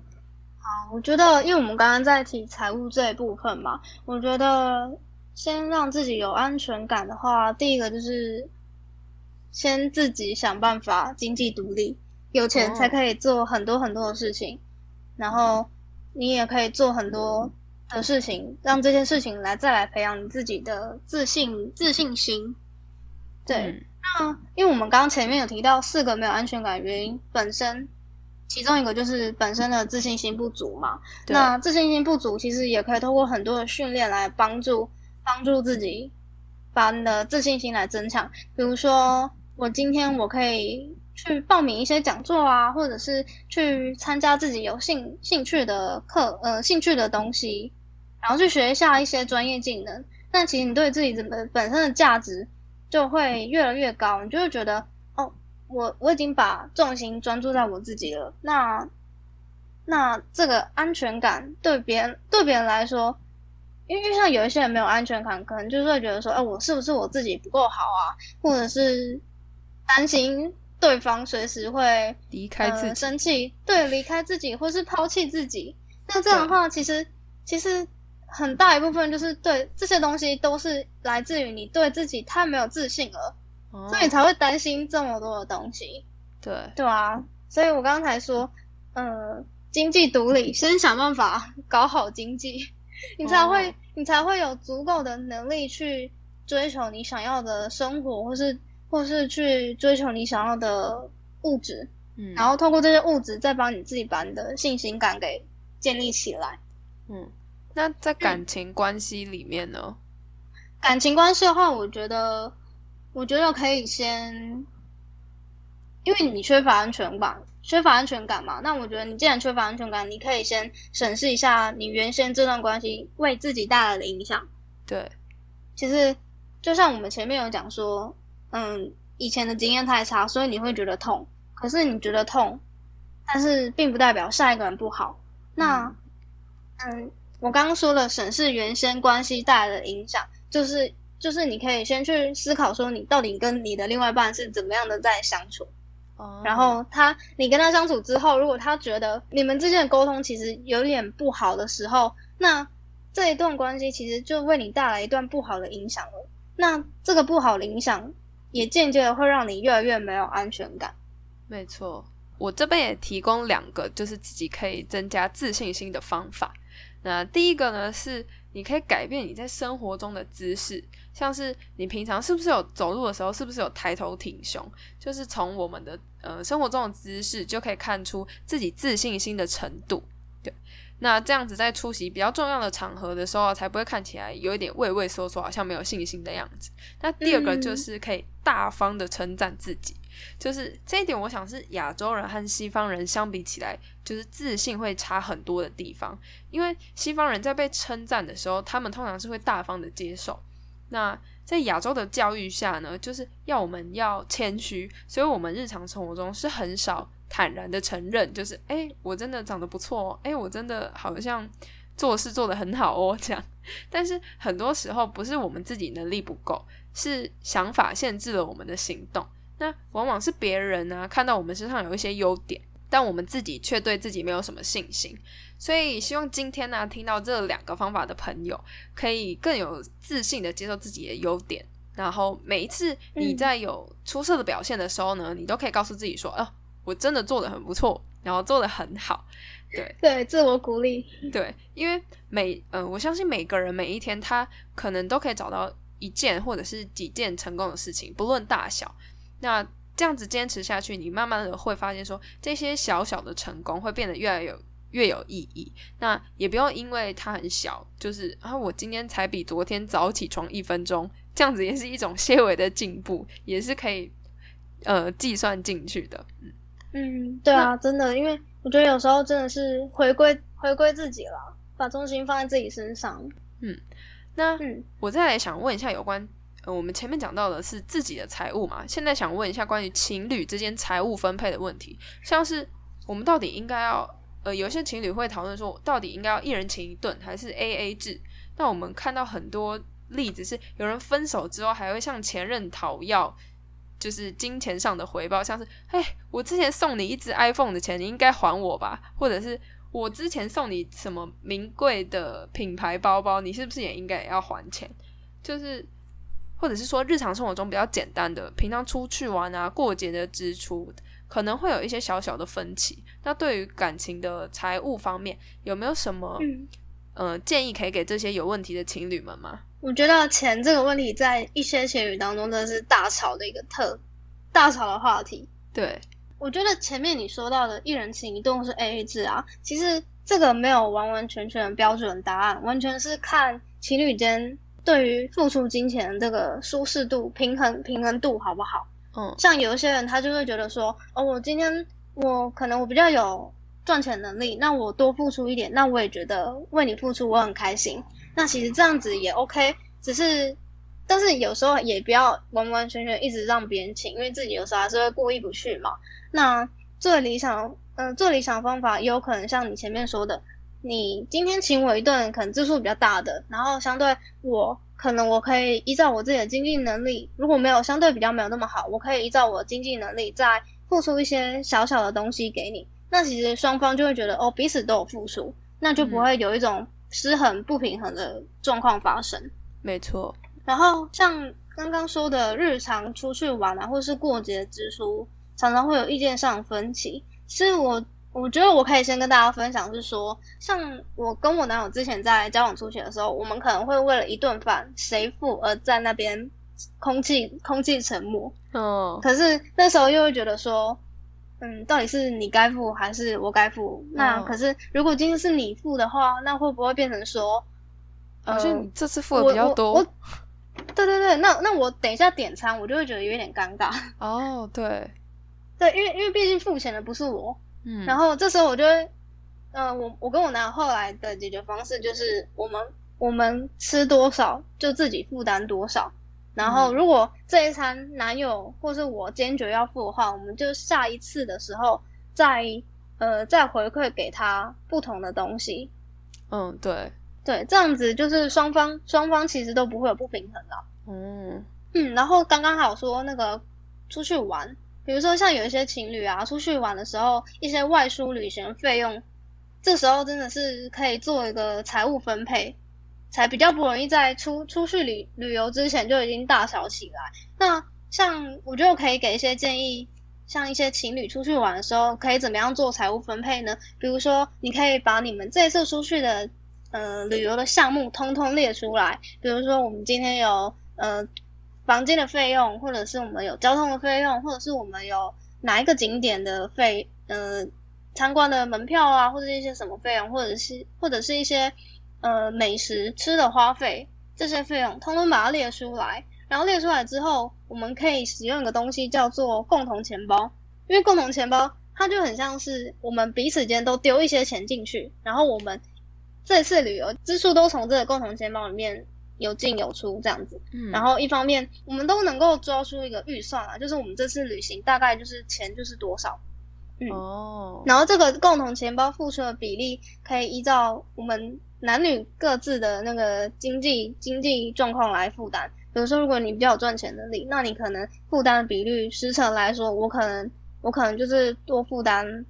好，我觉得，因为我们刚刚在提财务这一部分嘛，我觉得先让自己有安全感的话，第一个就是先自己想办法经济独立，有钱才可以做很多很多的事情，然后你也可以做很多的事情，让这件事情来再来培养你自己的自信自信心。对，嗯那因为我们刚刚前面有提到四个没有安全感原因，本身其中一个就是本身的自信心不足嘛。那自信心不足其实也可以通过很多的训练来帮助帮助自己把你的自信心来增强。比如说，我今天我可以去报名一些讲座啊，或者是去参加自己有兴兴趣的课，呃，兴趣的东西，然后去学一下一些专业技能。那其实你对自己本本身的价值就会越来越高，你就会觉得哦，我我已经把重心专注在我自己了。那那这个安全感对别人对别人来说，因为像有一些人没有安全感，可能就是会觉得说，哎、我是不是我自己不够好啊，或者是担心对方随时会离开自呃、己，生气，对，离开自己或是抛弃自己。那这样的话，其实其实很大一部分就是对这些东西都是来自于你对自己太没有自信了，哦所以你才会担心这么多的东西，对，对啊。所以我刚才说，呃，经济独立，先想办法搞好经济，你才会、哦你才会有足够的能力去追求你想要的生活，或是或是去追求你想要的物质。嗯，然后通过这些物质，再帮你自己把你的信心感给建立起来。嗯，那在感情关系里面呢？感情关系的话，我觉得，我觉得可以先，因为你缺乏安全感，缺乏安全感嘛，那我觉得你既然缺乏安全感，你可以先审视一下你原先这段关系为自己带来的影响。对，其实就像我们前面有讲说，嗯，以前的经验太差，所以你会觉得痛。可是你觉得痛，但是并不代表下一个人不好。那，嗯，我刚刚说了审视原先关系带来的影响，就是就是你可以先去思考说，你到底跟你的另外一半是怎么样的在相处。哦然后他，你跟他相处之后，如果他觉得你们之间的沟通其实有点不好的时候，那这一段关系其实就为你带来一段不好的影响了。那这个不好的影响，也间接的会让你越来越没有安全感。没错，我这边也提供两个，就是自己可以增加自信心的方法。那第一个呢，是你可以改变你在生活中的姿势，像是你平常是不是有走路的时候，是不是有抬头挺胸，就是从我们的呃生活中的姿势就可以看出自己自信心的程度。对，那这样子在出席比较重要的场合的时候，才不会看起来有一点畏畏缩缩，好像没有信心的样子。那第二个就嗯是可以大方的称赞自己。就是这一点，我想是亚洲人和西方人相比起来，就是自信会差很多的地方。因为西方人在被称赞的时候，他们通常是会大方的接受。那在亚洲的教育下呢，就是要我们要谦虚，所以我们日常生活中是很少坦然的承认，就是哎，我真的长得不错哦，哎，我真的好像做事做得很好哦，这样。但是很多时候不是我们自己能力不够，是想法限制了我们的行动。那往往是别人呢看到我们身上有一些优点，但我们自己却对自己没有什么信心。所以希望今天呢，听到这两个方法的朋友，可以更有自信的接受自己的优点。然后每一次你在有出色的表现的时候呢，你都可以告诉自己说：“哦，我真的做的很不错，然后做的很好。”对对，自我鼓励。对，因为每嗯，我相信每个人每一天他可能都可以找到一件或者是几件成功的事情，不论大小。那这样子坚持下去，你慢慢的会发现说，这些小小的成功会变得越来越越有意义。那也不用因为它很小，就是啊，我今天才比昨天早起床一分钟，这样子也是一种些微的进步，也是可以呃计算进去的。嗯嗯，对啊，真的，因为我觉得有时候真的是回归回归自己了，把重心放在自己身上。嗯，那嗯我再来想问一下有关。呃，我们前面讲到的是自己的财务嘛，现在想问一下关于情侣之间财务分配的问题，像是我们到底应该要，呃，有些情侣会讨论说，到底应该要一人请一顿还是 A A 制？那我们看到很多例子是，有人分手之后还会向前任讨要，就是金钱上的回报，像是，哎，我之前送你一只 iPhone 的钱，你应该还我吧？或者是我之前送你什么名贵的品牌包包，你是不是也应该要还钱？就是。或者是说日常生活中比较简单的，平常出去玩啊、过节的支出，可能会有一些小小的分歧。那对于感情的财务方面，有没有什么呃建议可以给这些有问题的情侣们吗？我觉得钱这个问题在一些情侣当中真的是大吵的一个特大吵的话题。对，我觉得前面你说到的一人情一顿是 A A 制啊，其实这个没有完完全全的标准答案，完全是看情侣间。对于付出金钱的这个舒适度、平衡平衡度好不好？嗯，像有一些人他就会觉得说，哦，我今天我可能我比较有赚钱能力，那我多付出一点，那我也觉得为你付出我很开心。那其实这样子也 OK，只是但是有时候也不要完完全全一直让别人请，因为自己有时候还是会过意不去嘛。那最理想，嗯，最理想方法也有可能像你前面说的。你今天请我一顿，可能字数比较大的，然后相对我可能我可以依照我自己的经济能力，如果没有相对比较没有那么好，我可以依照我经济能力再付出一些小小的东西给你。那其实双方就会觉得哦，彼此都有付出，那就不会有一种失衡不平衡的状况发生。没错。然后像刚刚说的日常出去玩啊，或者是过节支出，常常会有意见上分歧。其实我。我觉得我可以先跟大家分享，是说，像我跟我男友之前在交往初期的时候，我们可能会为了一顿饭谁付而在那边空气空气沉默。哦。可是那时候又会觉得说，嗯，到底是你该付还是我该付？那可是如果今天是你付的话，那会不会变成说，好像你这次付的比较多？对对对，那那我等一下点餐，我就会觉得有点尴尬。哦，对，对，因为因为毕竟付钱的不是我。嗯，然后这时候我就会，呃，我我跟我男友后来的解决方式就是，我们我们吃多少就自己负担多少，然后如果这一餐男友或是我坚决要付的话，我们就下一次的时候再呃再回馈给他不同的东西。嗯，对对，这样子就是双方双方其实都不会有不平衡的。嗯嗯，然后刚刚好说那个出去玩。比如说，像有一些情侣啊，出去玩的时候，一些外出旅行费用，这时候真的是可以做一个财务分配，才比较不容易在出出去旅旅游之前就已经大吵起来。那像我觉得可以给一些建议，像一些情侣出去玩的时候，可以怎么样做财务分配呢？比如说，你可以把你们这次出去的呃旅游的项目通通列出来，比如说我们今天有呃。房间的费用，或者是我们有交通的费用，或者是我们有哪一个景点的费，呃，参观的门票啊，或者一些什么费用，或者是或者是一些呃美食吃的花费，这些费用通通把它列出来，然后列出来之后，我们可以使用一个东西叫做共同钱包，因为共同钱包它就很像是我们彼此间都丢一些钱进去，然后我们这次旅游支出都从这个共同钱包里面有进有出这样子。嗯，然后一方面我们都能够抓出一个预算啊，就是我们这次旅行大概就是钱就是多少。嗯哦，然后这个共同钱包付出的比例可以依照我们男女各自的那个经济经济状况来负担。比如说，如果你比较有赚钱能力，那你可能负担的比率十成来说，我可能我可能就是多负担，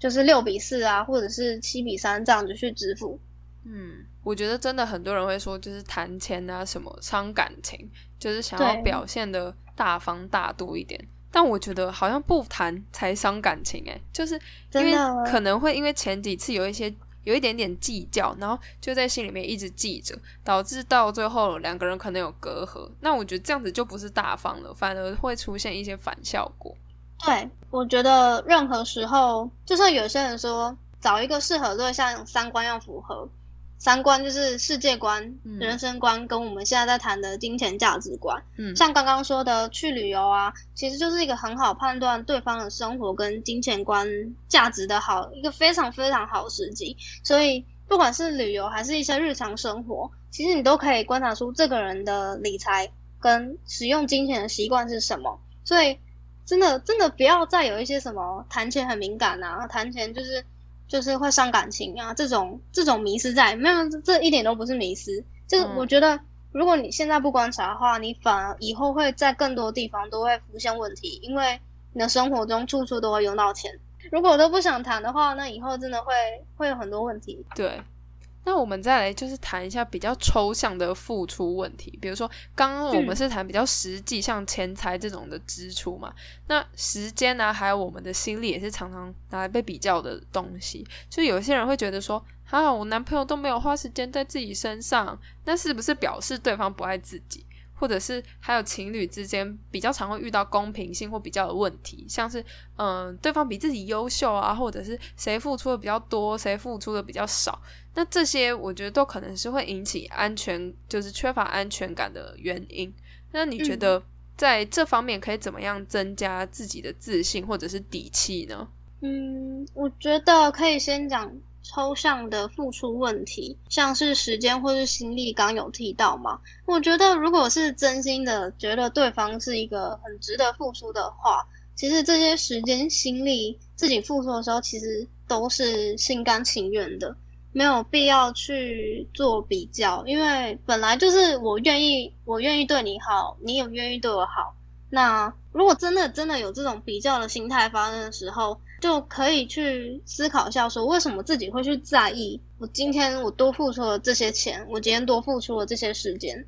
就是六比四啊，或者是七比三这样子去支付。嗯，我觉得真的很多人会说，就是谈钱啊什么伤感情，就是想要表现的大方大度一点。但我觉得好像不谈才伤感情诶、就是因为可能会因为前几次有一些有一点点计较，然后就在心里面一直记着，导致到最后两个人可能有隔阂。那我觉得这样子就不是大方了，反而会出现一些反效果。对，我觉得任何时候，就算有些人说，找一个适合对象，三观要符合。三观就是世界观、嗯人生观，跟我们现在在谈的金钱价值观。嗯，像刚刚说的去旅游啊，其实就是一个很好判断对方的生活跟金钱观价值的好一个非常非常好的时机。所以不管是旅游还是一些日常生活，其实你都可以观察出这个人的理财跟使用金钱的习惯是什么。所以真的真的不要再有一些什么谈钱很敏感啊，谈钱就是就是会伤感情啊这种这种迷失在，没有这一点都不是迷失，就是嗯我觉得。如果你现在不观察的话，你反而以后会在更多地方都会浮现问题，因为你的生活中处处都会用到钱。如果都不想谈的话，那以后真的会会有很多问题。对，那我们再来就是谈一下比较抽象的付出问题，比如说刚刚我们嗯是谈比较实际，像钱财这种的支出嘛，那时间呢、还有我们的心力也是常常拿来被比较的东西。就有些人会觉得说，啊，我男朋友都没有花时间在自己身上，那是不是表示对方不爱自己？或者是还有情侣之间比较常会遇到公平性或比较的问题，像是嗯，对方比自己优秀啊，或者是谁付出的比较多，谁付出的比较少。那这些我觉得都可能是会引起安全，就是缺乏安全感的原因。那你觉得在这方面可以怎么样增加自己的自信或者是底气呢？嗯，我觉得可以先讲抽象的付出问题，像是时间或是心力，刚有提到嘛。我觉得如果是真心的觉得对方是一个很值得付出的话，其实这些时间、心力自己付出的时候，其实都是心甘情愿的，没有必要去做比较，因为本来就是我愿意，我愿意对你好，你也愿意对我好。那如果真的真的有这种比较的心态发生的时候，就可以去思考一下，说为什么自己会去在意我今天我多付出了这些钱，我今天多付出了这些时间，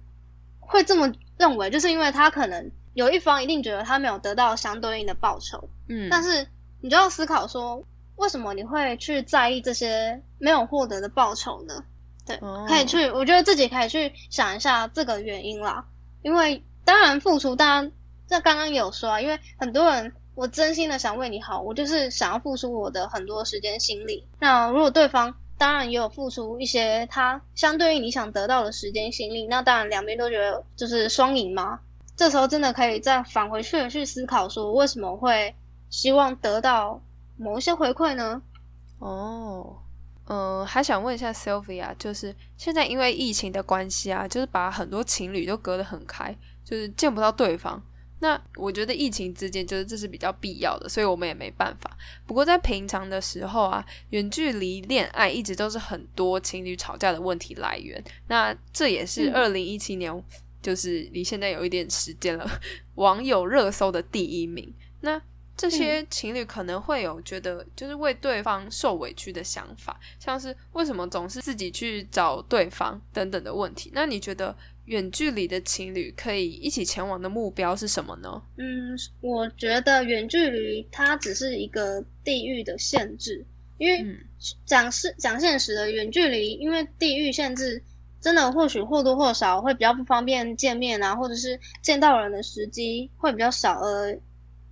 会这么认为，就是因为他可能有一方一定觉得他没有得到相对应的报酬，嗯，但是你就要思考说，为什么你会去在意这些没有获得的报酬呢？对，哦可以去，我觉得自己可以去想一下这个原因啦。因为当然付出，当然这刚刚有说啊，因为很多人我真心的想为你好，我就是想要付出我的很多时间心力。那如果对方当然也有付出一些他相对于你想得到的时间心力，那当然两边都觉得就是双赢嘛。这时候真的可以再返回去去思考说，为什么会希望得到某一些回馈呢？哦，嗯、还想问一下 Sylvia，就是现在因为疫情的关系啊，就是把很多情侣都隔得很开，就是见不到对方。那我觉得疫情之间就是这是比较必要的，所以我们也没办法。不过在平常的时候啊，远距离恋爱一直都是很多情侣吵架的问题来源。那这也是嗯二零一七年，就是离现在有一点时间了，网友热搜的第一名。那这些情侣可能会有觉得就是为对方受委屈的想法，像是为什么总是自己去找对方等等的问题。那你觉得远距离的情侣可以一起前往的目标是什么呢？嗯，我觉得远距离它只是一个地域的限制，因为嗯讲是讲现实的远距离，因为地域限制，真的或许或多或少会比较不方便见面啊，或者是见到人的时机会比较少，而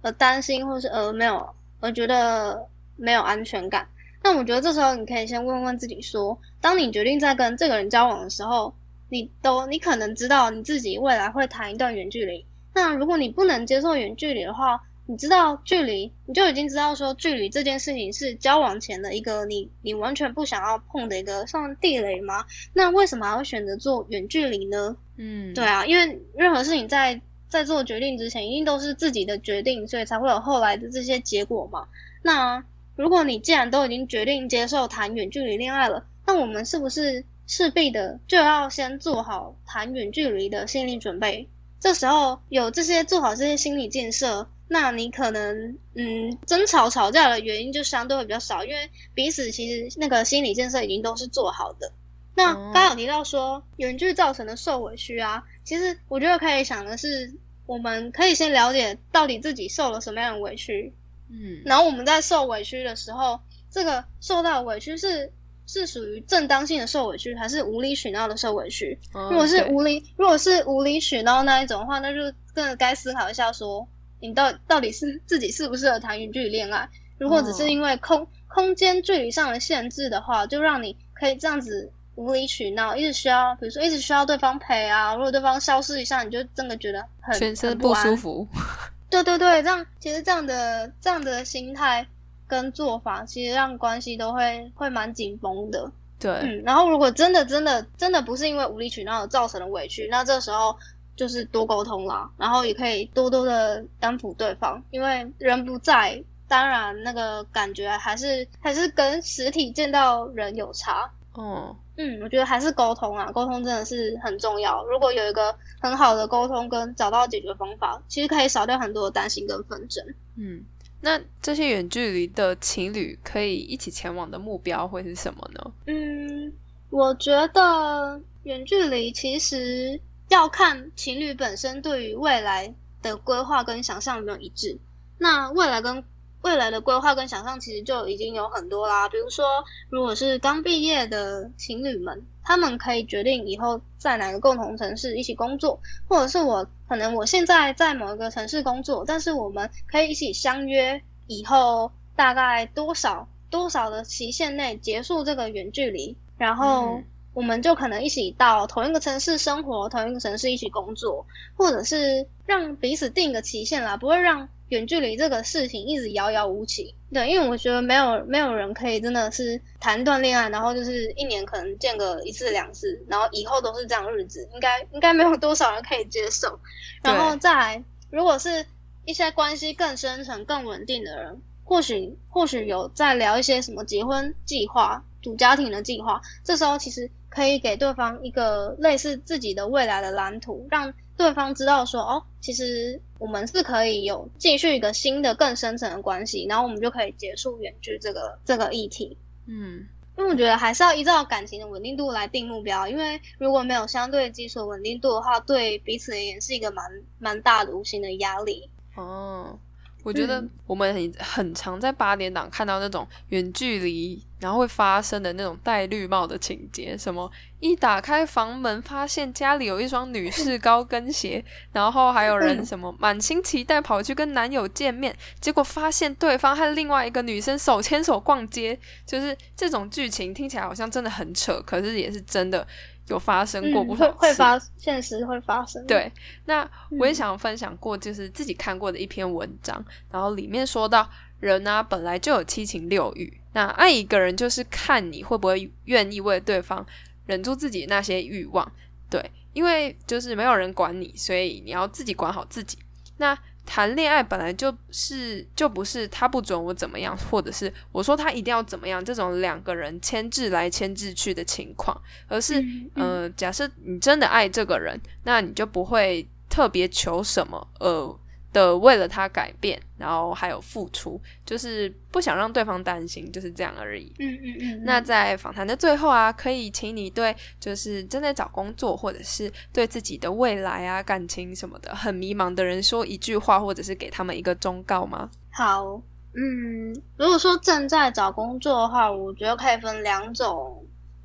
而担心或是而没有而觉得没有安全感。那我觉得这时候你可以先问问自己说，当你决定在跟这个人交往的时候，你都你可能知道你自己未来会谈一段远距离。那如果你不能接受远距离的话，你知道距离，你就已经知道说距离这件事情是交往前的一个你你完全不想要碰的一个像地雷吗？那为什么还会选择做远距离呢？嗯，对啊，因为任何事情在在做决定之前，一定都是自己的决定，所以才会有后来的这些结果嘛。那如果你既然都已经决定接受谈远距离恋爱了，那我们是不是势必的就要先做好谈远距离的心理准备？这时候有这些做好这些心理建设，那你可能嗯争吵吵架的原因就相对会比较少，因为彼此其实那个心理建设已经都是做好的。那刚刚有提到说远距造成的受委屈啊，其实我觉得可以想的是，我们可以先了解到底自己受了什么样的委屈，嗯，然后我们在受委屈的时候，这个受到委屈是是属于正当性的受委屈，还是无理取闹的受委屈？如如果是无理，如果是无理取闹那一种的话，那就真的该思考一下，说你到到底是自己适不适合谈远距离恋爱？如果只是因为空空间距离上的限制的话，就让你可以这样子无理取闹，一直需要，比如说一直需要对方陪啊，如果对方消失一下，你就真的觉得很全身不舒服，对对对，这样其实这样的这样的心态跟做法，其实让关系都会会蛮紧绷的。对，嗯，然后如果真的真的真的不是因为无理取闹造成的委屈，那这时候就是多沟通啦，然后也可以多多的安抚对方，因为人不在，当然那个感觉还是还是跟实体见到人有差。哦，嗯，我觉得还是沟通啊，沟通真的是很重要。如果有一个很好的沟通跟找到解决方法，其实可以少掉很多的担心跟纷争。嗯，那这些远距离的情侣可以一起前往的目标会是什么呢？嗯，我觉得远距离其实要看情侣本身对于未来的规划跟想象有没有一致。那未来跟未来的规划跟想象其实就已经有很多啦，比如说，如果是刚毕业的情侣们，他们可以决定以后在哪个共同城市一起工作，或者是我可能我现在在某一个城市工作，但是我们可以一起相约以后大概多少多少的期限内结束这个远距离，然后我们就可能一起到同一个城市生活，同一个城市一起工作，或者是让彼此定个期限啦，不会让远距离这个事情一直遥遥无期。对，因为我觉得没有没有人可以真的是谈一段恋爱，然后就是一年可能见个一次两次，然后以后都是这样日子，应该应该没有多少人可以接受。然后再来，如果是一些关系更深层、更稳定的人，或许或许有在聊一些什么结婚计划、组家庭的计划，这时候其实可以给对方一个类似自己的未来的蓝图，让对方知道说，哦，其实我们是可以有继续一个新的更深层的关系，然后我们就可以结束远距这个这个议题。嗯，因为我觉得还是要依照感情的稳定度来定目标，因为如果没有相对基础稳定度的话，对彼此而言是一个蛮蛮大的无形的压力。哦，我觉得嗯。我们很很常在八点档看到那种远距离，然后会发生的那种戴绿帽的情节，什么一打开房门发现家里有一双女士高跟鞋，然后还有人嗯。什么满心期待跑去跟男友见面，结果发现对方和另外一个女生手牵手逛街，就是这种剧情听起来好像真的很扯，可是也是真的有发生过嗯，不少次。会会发现实会发生。，对，那我也嗯想分享过，就是自己看过的一篇文章，然后里面说到，人啊本来就有七情六欲，那爱一个人就是看你会不会愿意为对方忍住自己那些欲望，对，因为就是没有人管你，所以你要自己管好自己。那谈恋爱本来就是就不是他不准我怎么样，或者是我说他一定要怎么样这种两个人牵制来牵制去的情况，而是嗯嗯。呃，假设你真的爱这个人，那你就不会特别求什么，呃的为了他改变，然后还有付出，就是不想让对方担心，就是这样而已。嗯嗯嗯，那嗯在访谈的最后啊，可以请你对就是正在找工作，或者是对自己的未来啊、感情什么的很迷茫的人说一句话，或者是给他们一个忠告吗？好，嗯，如果说正在找工作的话，我觉得可以分两种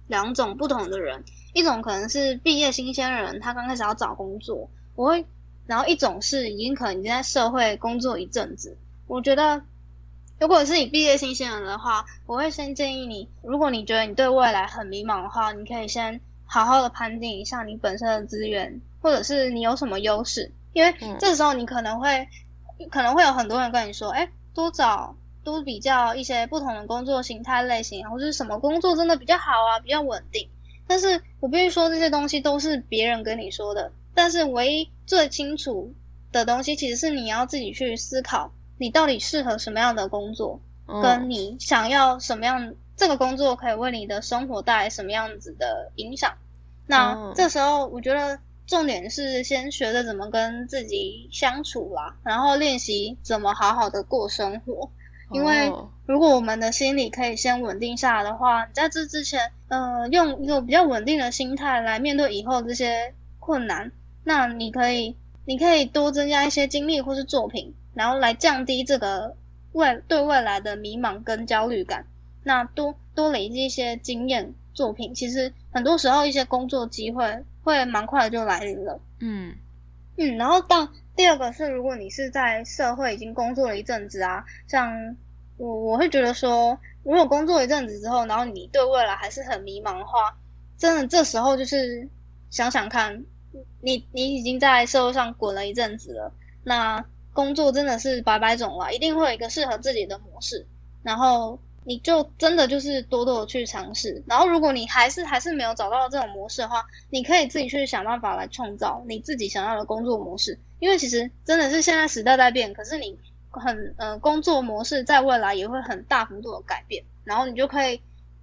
两种不同的人，一种可能是毕业新鲜人，他刚开始要找工作，我会，然后一种是已经可能已经在社会工作一阵子，我觉得。如果是你毕业新鲜人的话，我会先建议你，如果你觉得你对未来很迷茫的话，你可以先好好的盘点一下你本身的资源，或者是你有什么优势，因为这时候你可能会可能会有很多人跟你说，哎，多找多比较一些不同的工作形态类型，或者是什么工作真的比较好啊，比较稳定。但是我必须说，这些东西都是别人跟你说的，但是唯一最清楚的东西，其实是你要自己去思考，你到底适合什么样的工作，跟你想要什么样。这个工作可以为你的生活带来什么样子的影响？那这时候我觉得重点是先学着怎么跟自己相处啦，然后练习怎么好好的过生活。因为如果我们的心理可以先稳定下来的话，在这之前，呃，用一个比较稳定的心态来面对以后这些困难，那你可以，你可以多增加一些经历或是作品，然后来降低这个未对未来的迷茫跟焦虑感。那多多累积一些经验作品，其实很多时候一些工作机会会蛮快的就来临了。嗯嗯，然后到第二个是，如果你是在社会已经工作了一阵子啊，像我我会觉得说，如果工作一阵子之后，然后你对未来还是很迷茫的话，真的这时候就是想想看，你你已经在社会上滚了一阵子了，那工作真的是百百种了，一定会有一个适合自己的模式，然后。你就真的就是多多的去尝试，然后如果你还是还是没有找到这种模式的话，你可以自己去想办法来创造你自己想要的工作模式。因为其实真的是现在时代在变，可是你很呃工作模式在未来也会很大幅度的改变，然后你就可以，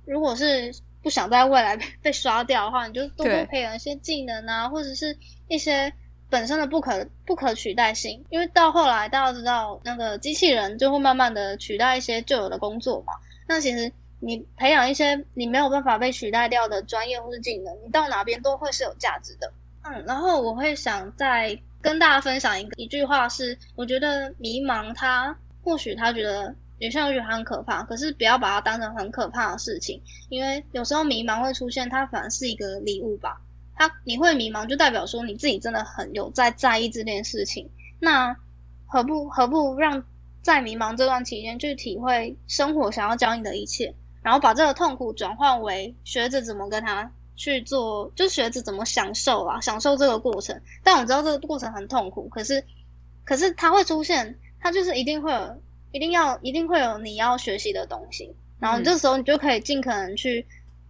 如果是不想在未来被刷掉的话，你就多多培养一些技能啊，或者是一些。本身的不可不可取代性，因为到后来大家知道，那个机器人就会慢慢的取代一些旧有的工作嘛。那其实你培养一些你没有办法被取代掉的专业或是技能，你到哪边都会是有价值的。嗯，然后我会想再跟大家分享一个一句话是，我觉得迷茫，他或许他觉得有些人觉得很可怕，可是不要把它当成很可怕的事情，因为有时候迷茫会出现，它反而是一个礼物吧。它你会迷茫，就代表说你自己真的很有在在意这件事情。那何不何不让在迷茫这段期间去体会生活想要教你的一切，然后把这个痛苦转换为学着怎么跟他去做，就学着怎么享受啊，享受这个过程。但我知道这个过程很痛苦，可是可是它会出现，它就是一定会有，一定要一定会有你要学习的东西。然后这时候你就可以尽可能去。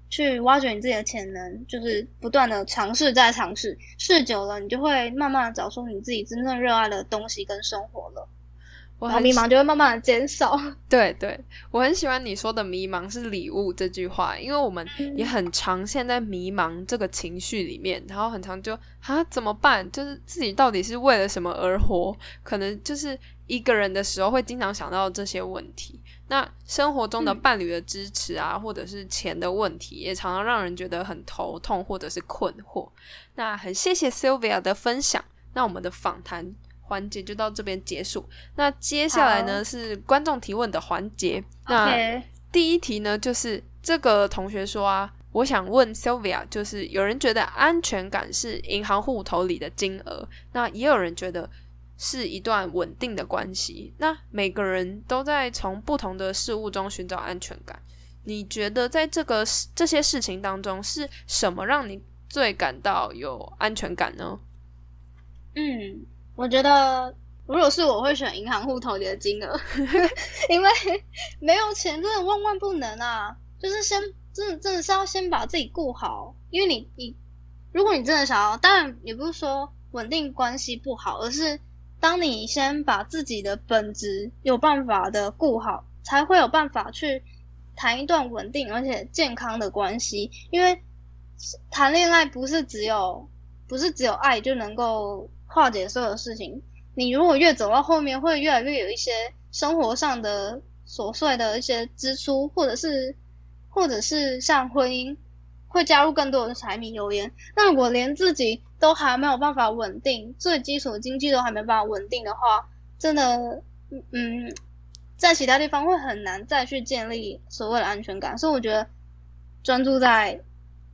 去挖掘你自己的潜能，就是不断的尝试再尝试，试久了，你就会慢慢的找出你自己真正热爱的东西跟生活了。我很迷茫，就会慢慢的减少。对对，我很喜欢你说的“迷茫是礼物”这句话，因为我们也很常陷在迷茫这个情绪里面，然后很常就啊怎么办？就是自己到底是为了什么而活？可能就是一个人的时候会经常想到这些问题。那生活中的伴侣的支持啊，或者是钱的问题，也常常让人觉得很头痛或者是困惑。那很谢谢 Sylvia 的分享。那我们的访谈环节就到这边结束。那接下来呢是观众提问的环节。那第一题呢就是这个同学说啊，我想问 Sylvia，就是有人觉得安全感是银行户头里的金额，那也有人觉得。是一段稳定的关系。那每个人都在从不同的事物中寻找安全感。你觉得在这个这些事情当中，是什么让你最感到有安全感呢？嗯，我觉得如果是我会选银行户头里的金额，因为没有钱真的万万不能啊！就是先真的真的是要先把自己顾好，因为你你如果你真的想要，当然也不是说稳定关系不好，而是。当你先把自己的本职有办法的顾好，才会有办法去谈一段稳定而且健康的关系。因为谈恋爱不是只有不是只有爱就能够化解所有事情。你如果越走到后面，会越来越有一些生活上的琐碎的一些支出，或者是或者是像婚姻。会加入更多的柴米油盐。那如果连自己都还没有办法稳定，最基础的经济都还没办法稳定的话，真的，嗯，在其他地方会很难再去建立所谓的安全感。所以我觉得专注在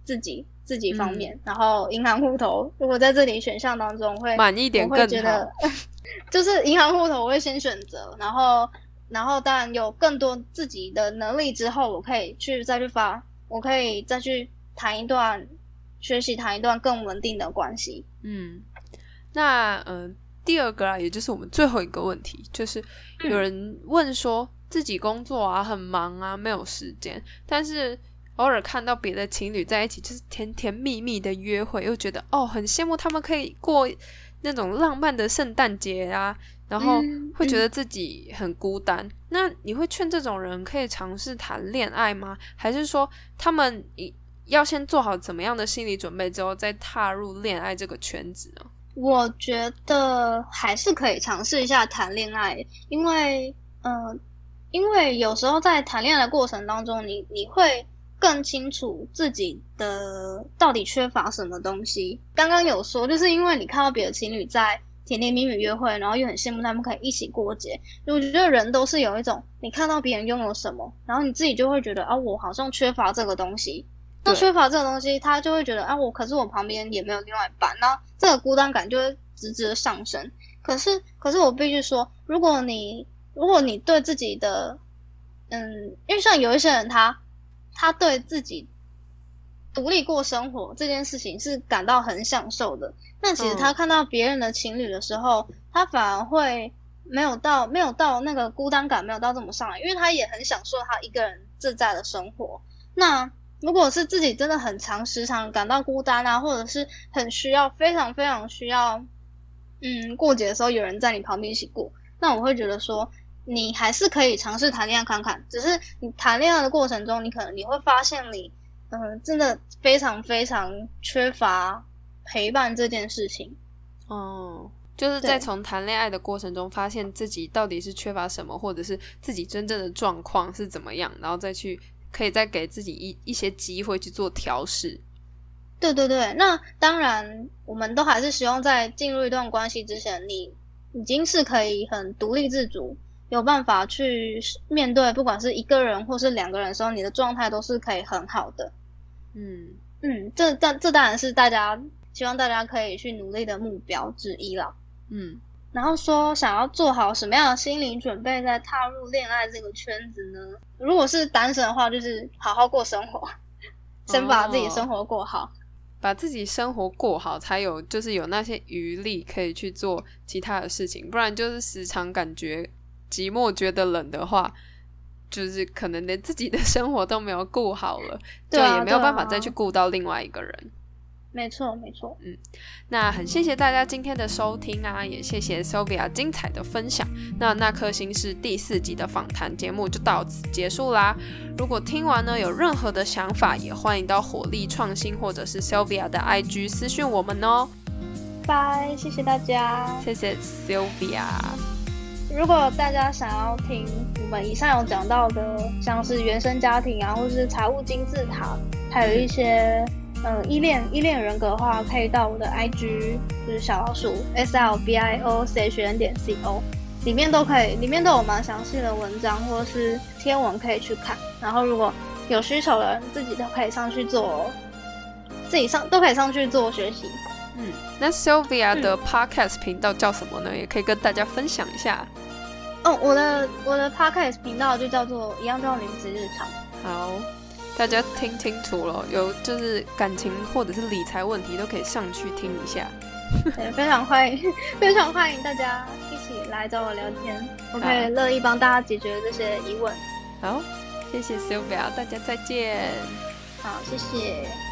自己自己方面，然后银行户头，如果在这里选项当中会满意点更好，就是银行户头我会先选择，然后然后当然有更多自己的能力之后，我可以去再去发，我可以再去。谈一段学习谈一段更稳定的关系。嗯，那嗯，第二个啊，也就是我们最后一个问题，就是有人问说自己工作啊很忙啊，没有时间，但是偶尔看到别的情侣在一起，就是甜甜蜜蜜的约会，又觉得哦很羡慕他们可以过那种浪漫的圣诞节啊，然后会觉得自己很孤单。那你会劝这种人可以尝试谈恋爱吗？还是说他们一要先做好怎么样的心理准备之后再踏入恋爱这个圈子呢？我觉得还是可以尝试一下谈恋爱，因为，嗯，因为有时候在谈恋爱的过程当中，你你会更清楚自己的到底缺乏什么东西。刚刚有说，就是因为你看到别的情侣在甜甜蜜蜜约会，然后又很羡慕他们可以一起过节。我觉得人都是有一种，你看到别人拥有什么，然后你自己就会觉得啊，我好像缺乏这个东西。那缺乏这个东西，他就会觉得啊，我可是我旁边也没有另外一半，那这个孤单感就会直直的上升。可是，可是我必须说，如果你如果你对自己的，嗯，因为像有一些人，他他对自己独立过生活这件事情是感到很享受的，那其实他看到别人的情侣的时候，他反而会没有到没有到那个孤单感没有到这么上来，因为他也很享受他一个人自在的生活。那如果是自己真的很长时常感到孤单啊，或者是很需要非常非常需要，嗯，过节的时候有人在你旁边一起过，那我会觉得说，你还是可以尝试谈恋爱看看。只是你谈恋爱的过程中，你可能你会发现你，嗯，真的非常非常缺乏陪伴这件事情。哦，就是在从谈恋爱的过程中，发现自己到底是缺乏什么，或者是自己真正的状况是怎么样，然后再去。可以再给自己一一些机会去做调试。对对对，那当然，我们都还是希望在进入一段关系之前，你已经是可以很独立自主，有办法去面对，不管是一个人或是两个人的时候，你的状态都是可以很好的。嗯嗯，这这这当然是大家希望大家可以去努力的目标之一了。嗯。然后说想要做好什么样的心理准备，再踏入恋爱这个圈子呢？如果是单身的话，就是好好过生活，先把自己生活过好，把自己生活过好，才有就是有那些余力可以去做其他的事情。不然就是时常感觉寂寞、觉得冷的话，就是可能连自己的生活都没有顾好了，就也没有办法再去顾到另外一个人。没错，没错。嗯，那很谢谢大家今天的收听啊，也谢谢 Sylvia 精彩的分享。那那颗星是第四集的访谈节目就到此结束啦。如果听完呢有任何的想法，也欢迎到火力创新或者是 Sylvia 的 IG 私讯我们哦。拜，谢谢大家，谢谢 Sylvia。如果大家想要听我们以上有讲到的，像是原生家庭啊，或是财务金字塔，还有一些。嗯，依恋依恋人格的话，可以到我的 IG，就是小老鼠 S L B I O C H N 点 C O，里面都可以，里面都有蛮详细的文章或者是贴文可以去看。然后如果有需求的人，自己都可以上去做，自己上都可以上去做学习。嗯，那 Sylvia 的 Podcast 频道叫什么呢？也可以跟大家分享一下。哦，我的我的 Podcast 频道就叫做一样叫名字日常。好。大家听清楚了，有就是感情或者是理财问题，都可以上去听一下。对，非常欢迎，非常欢迎大家一起来找我聊天，我可以乐意帮大家解决这些疑问。好，谢谢 Sylvia，大家再见。好，谢谢。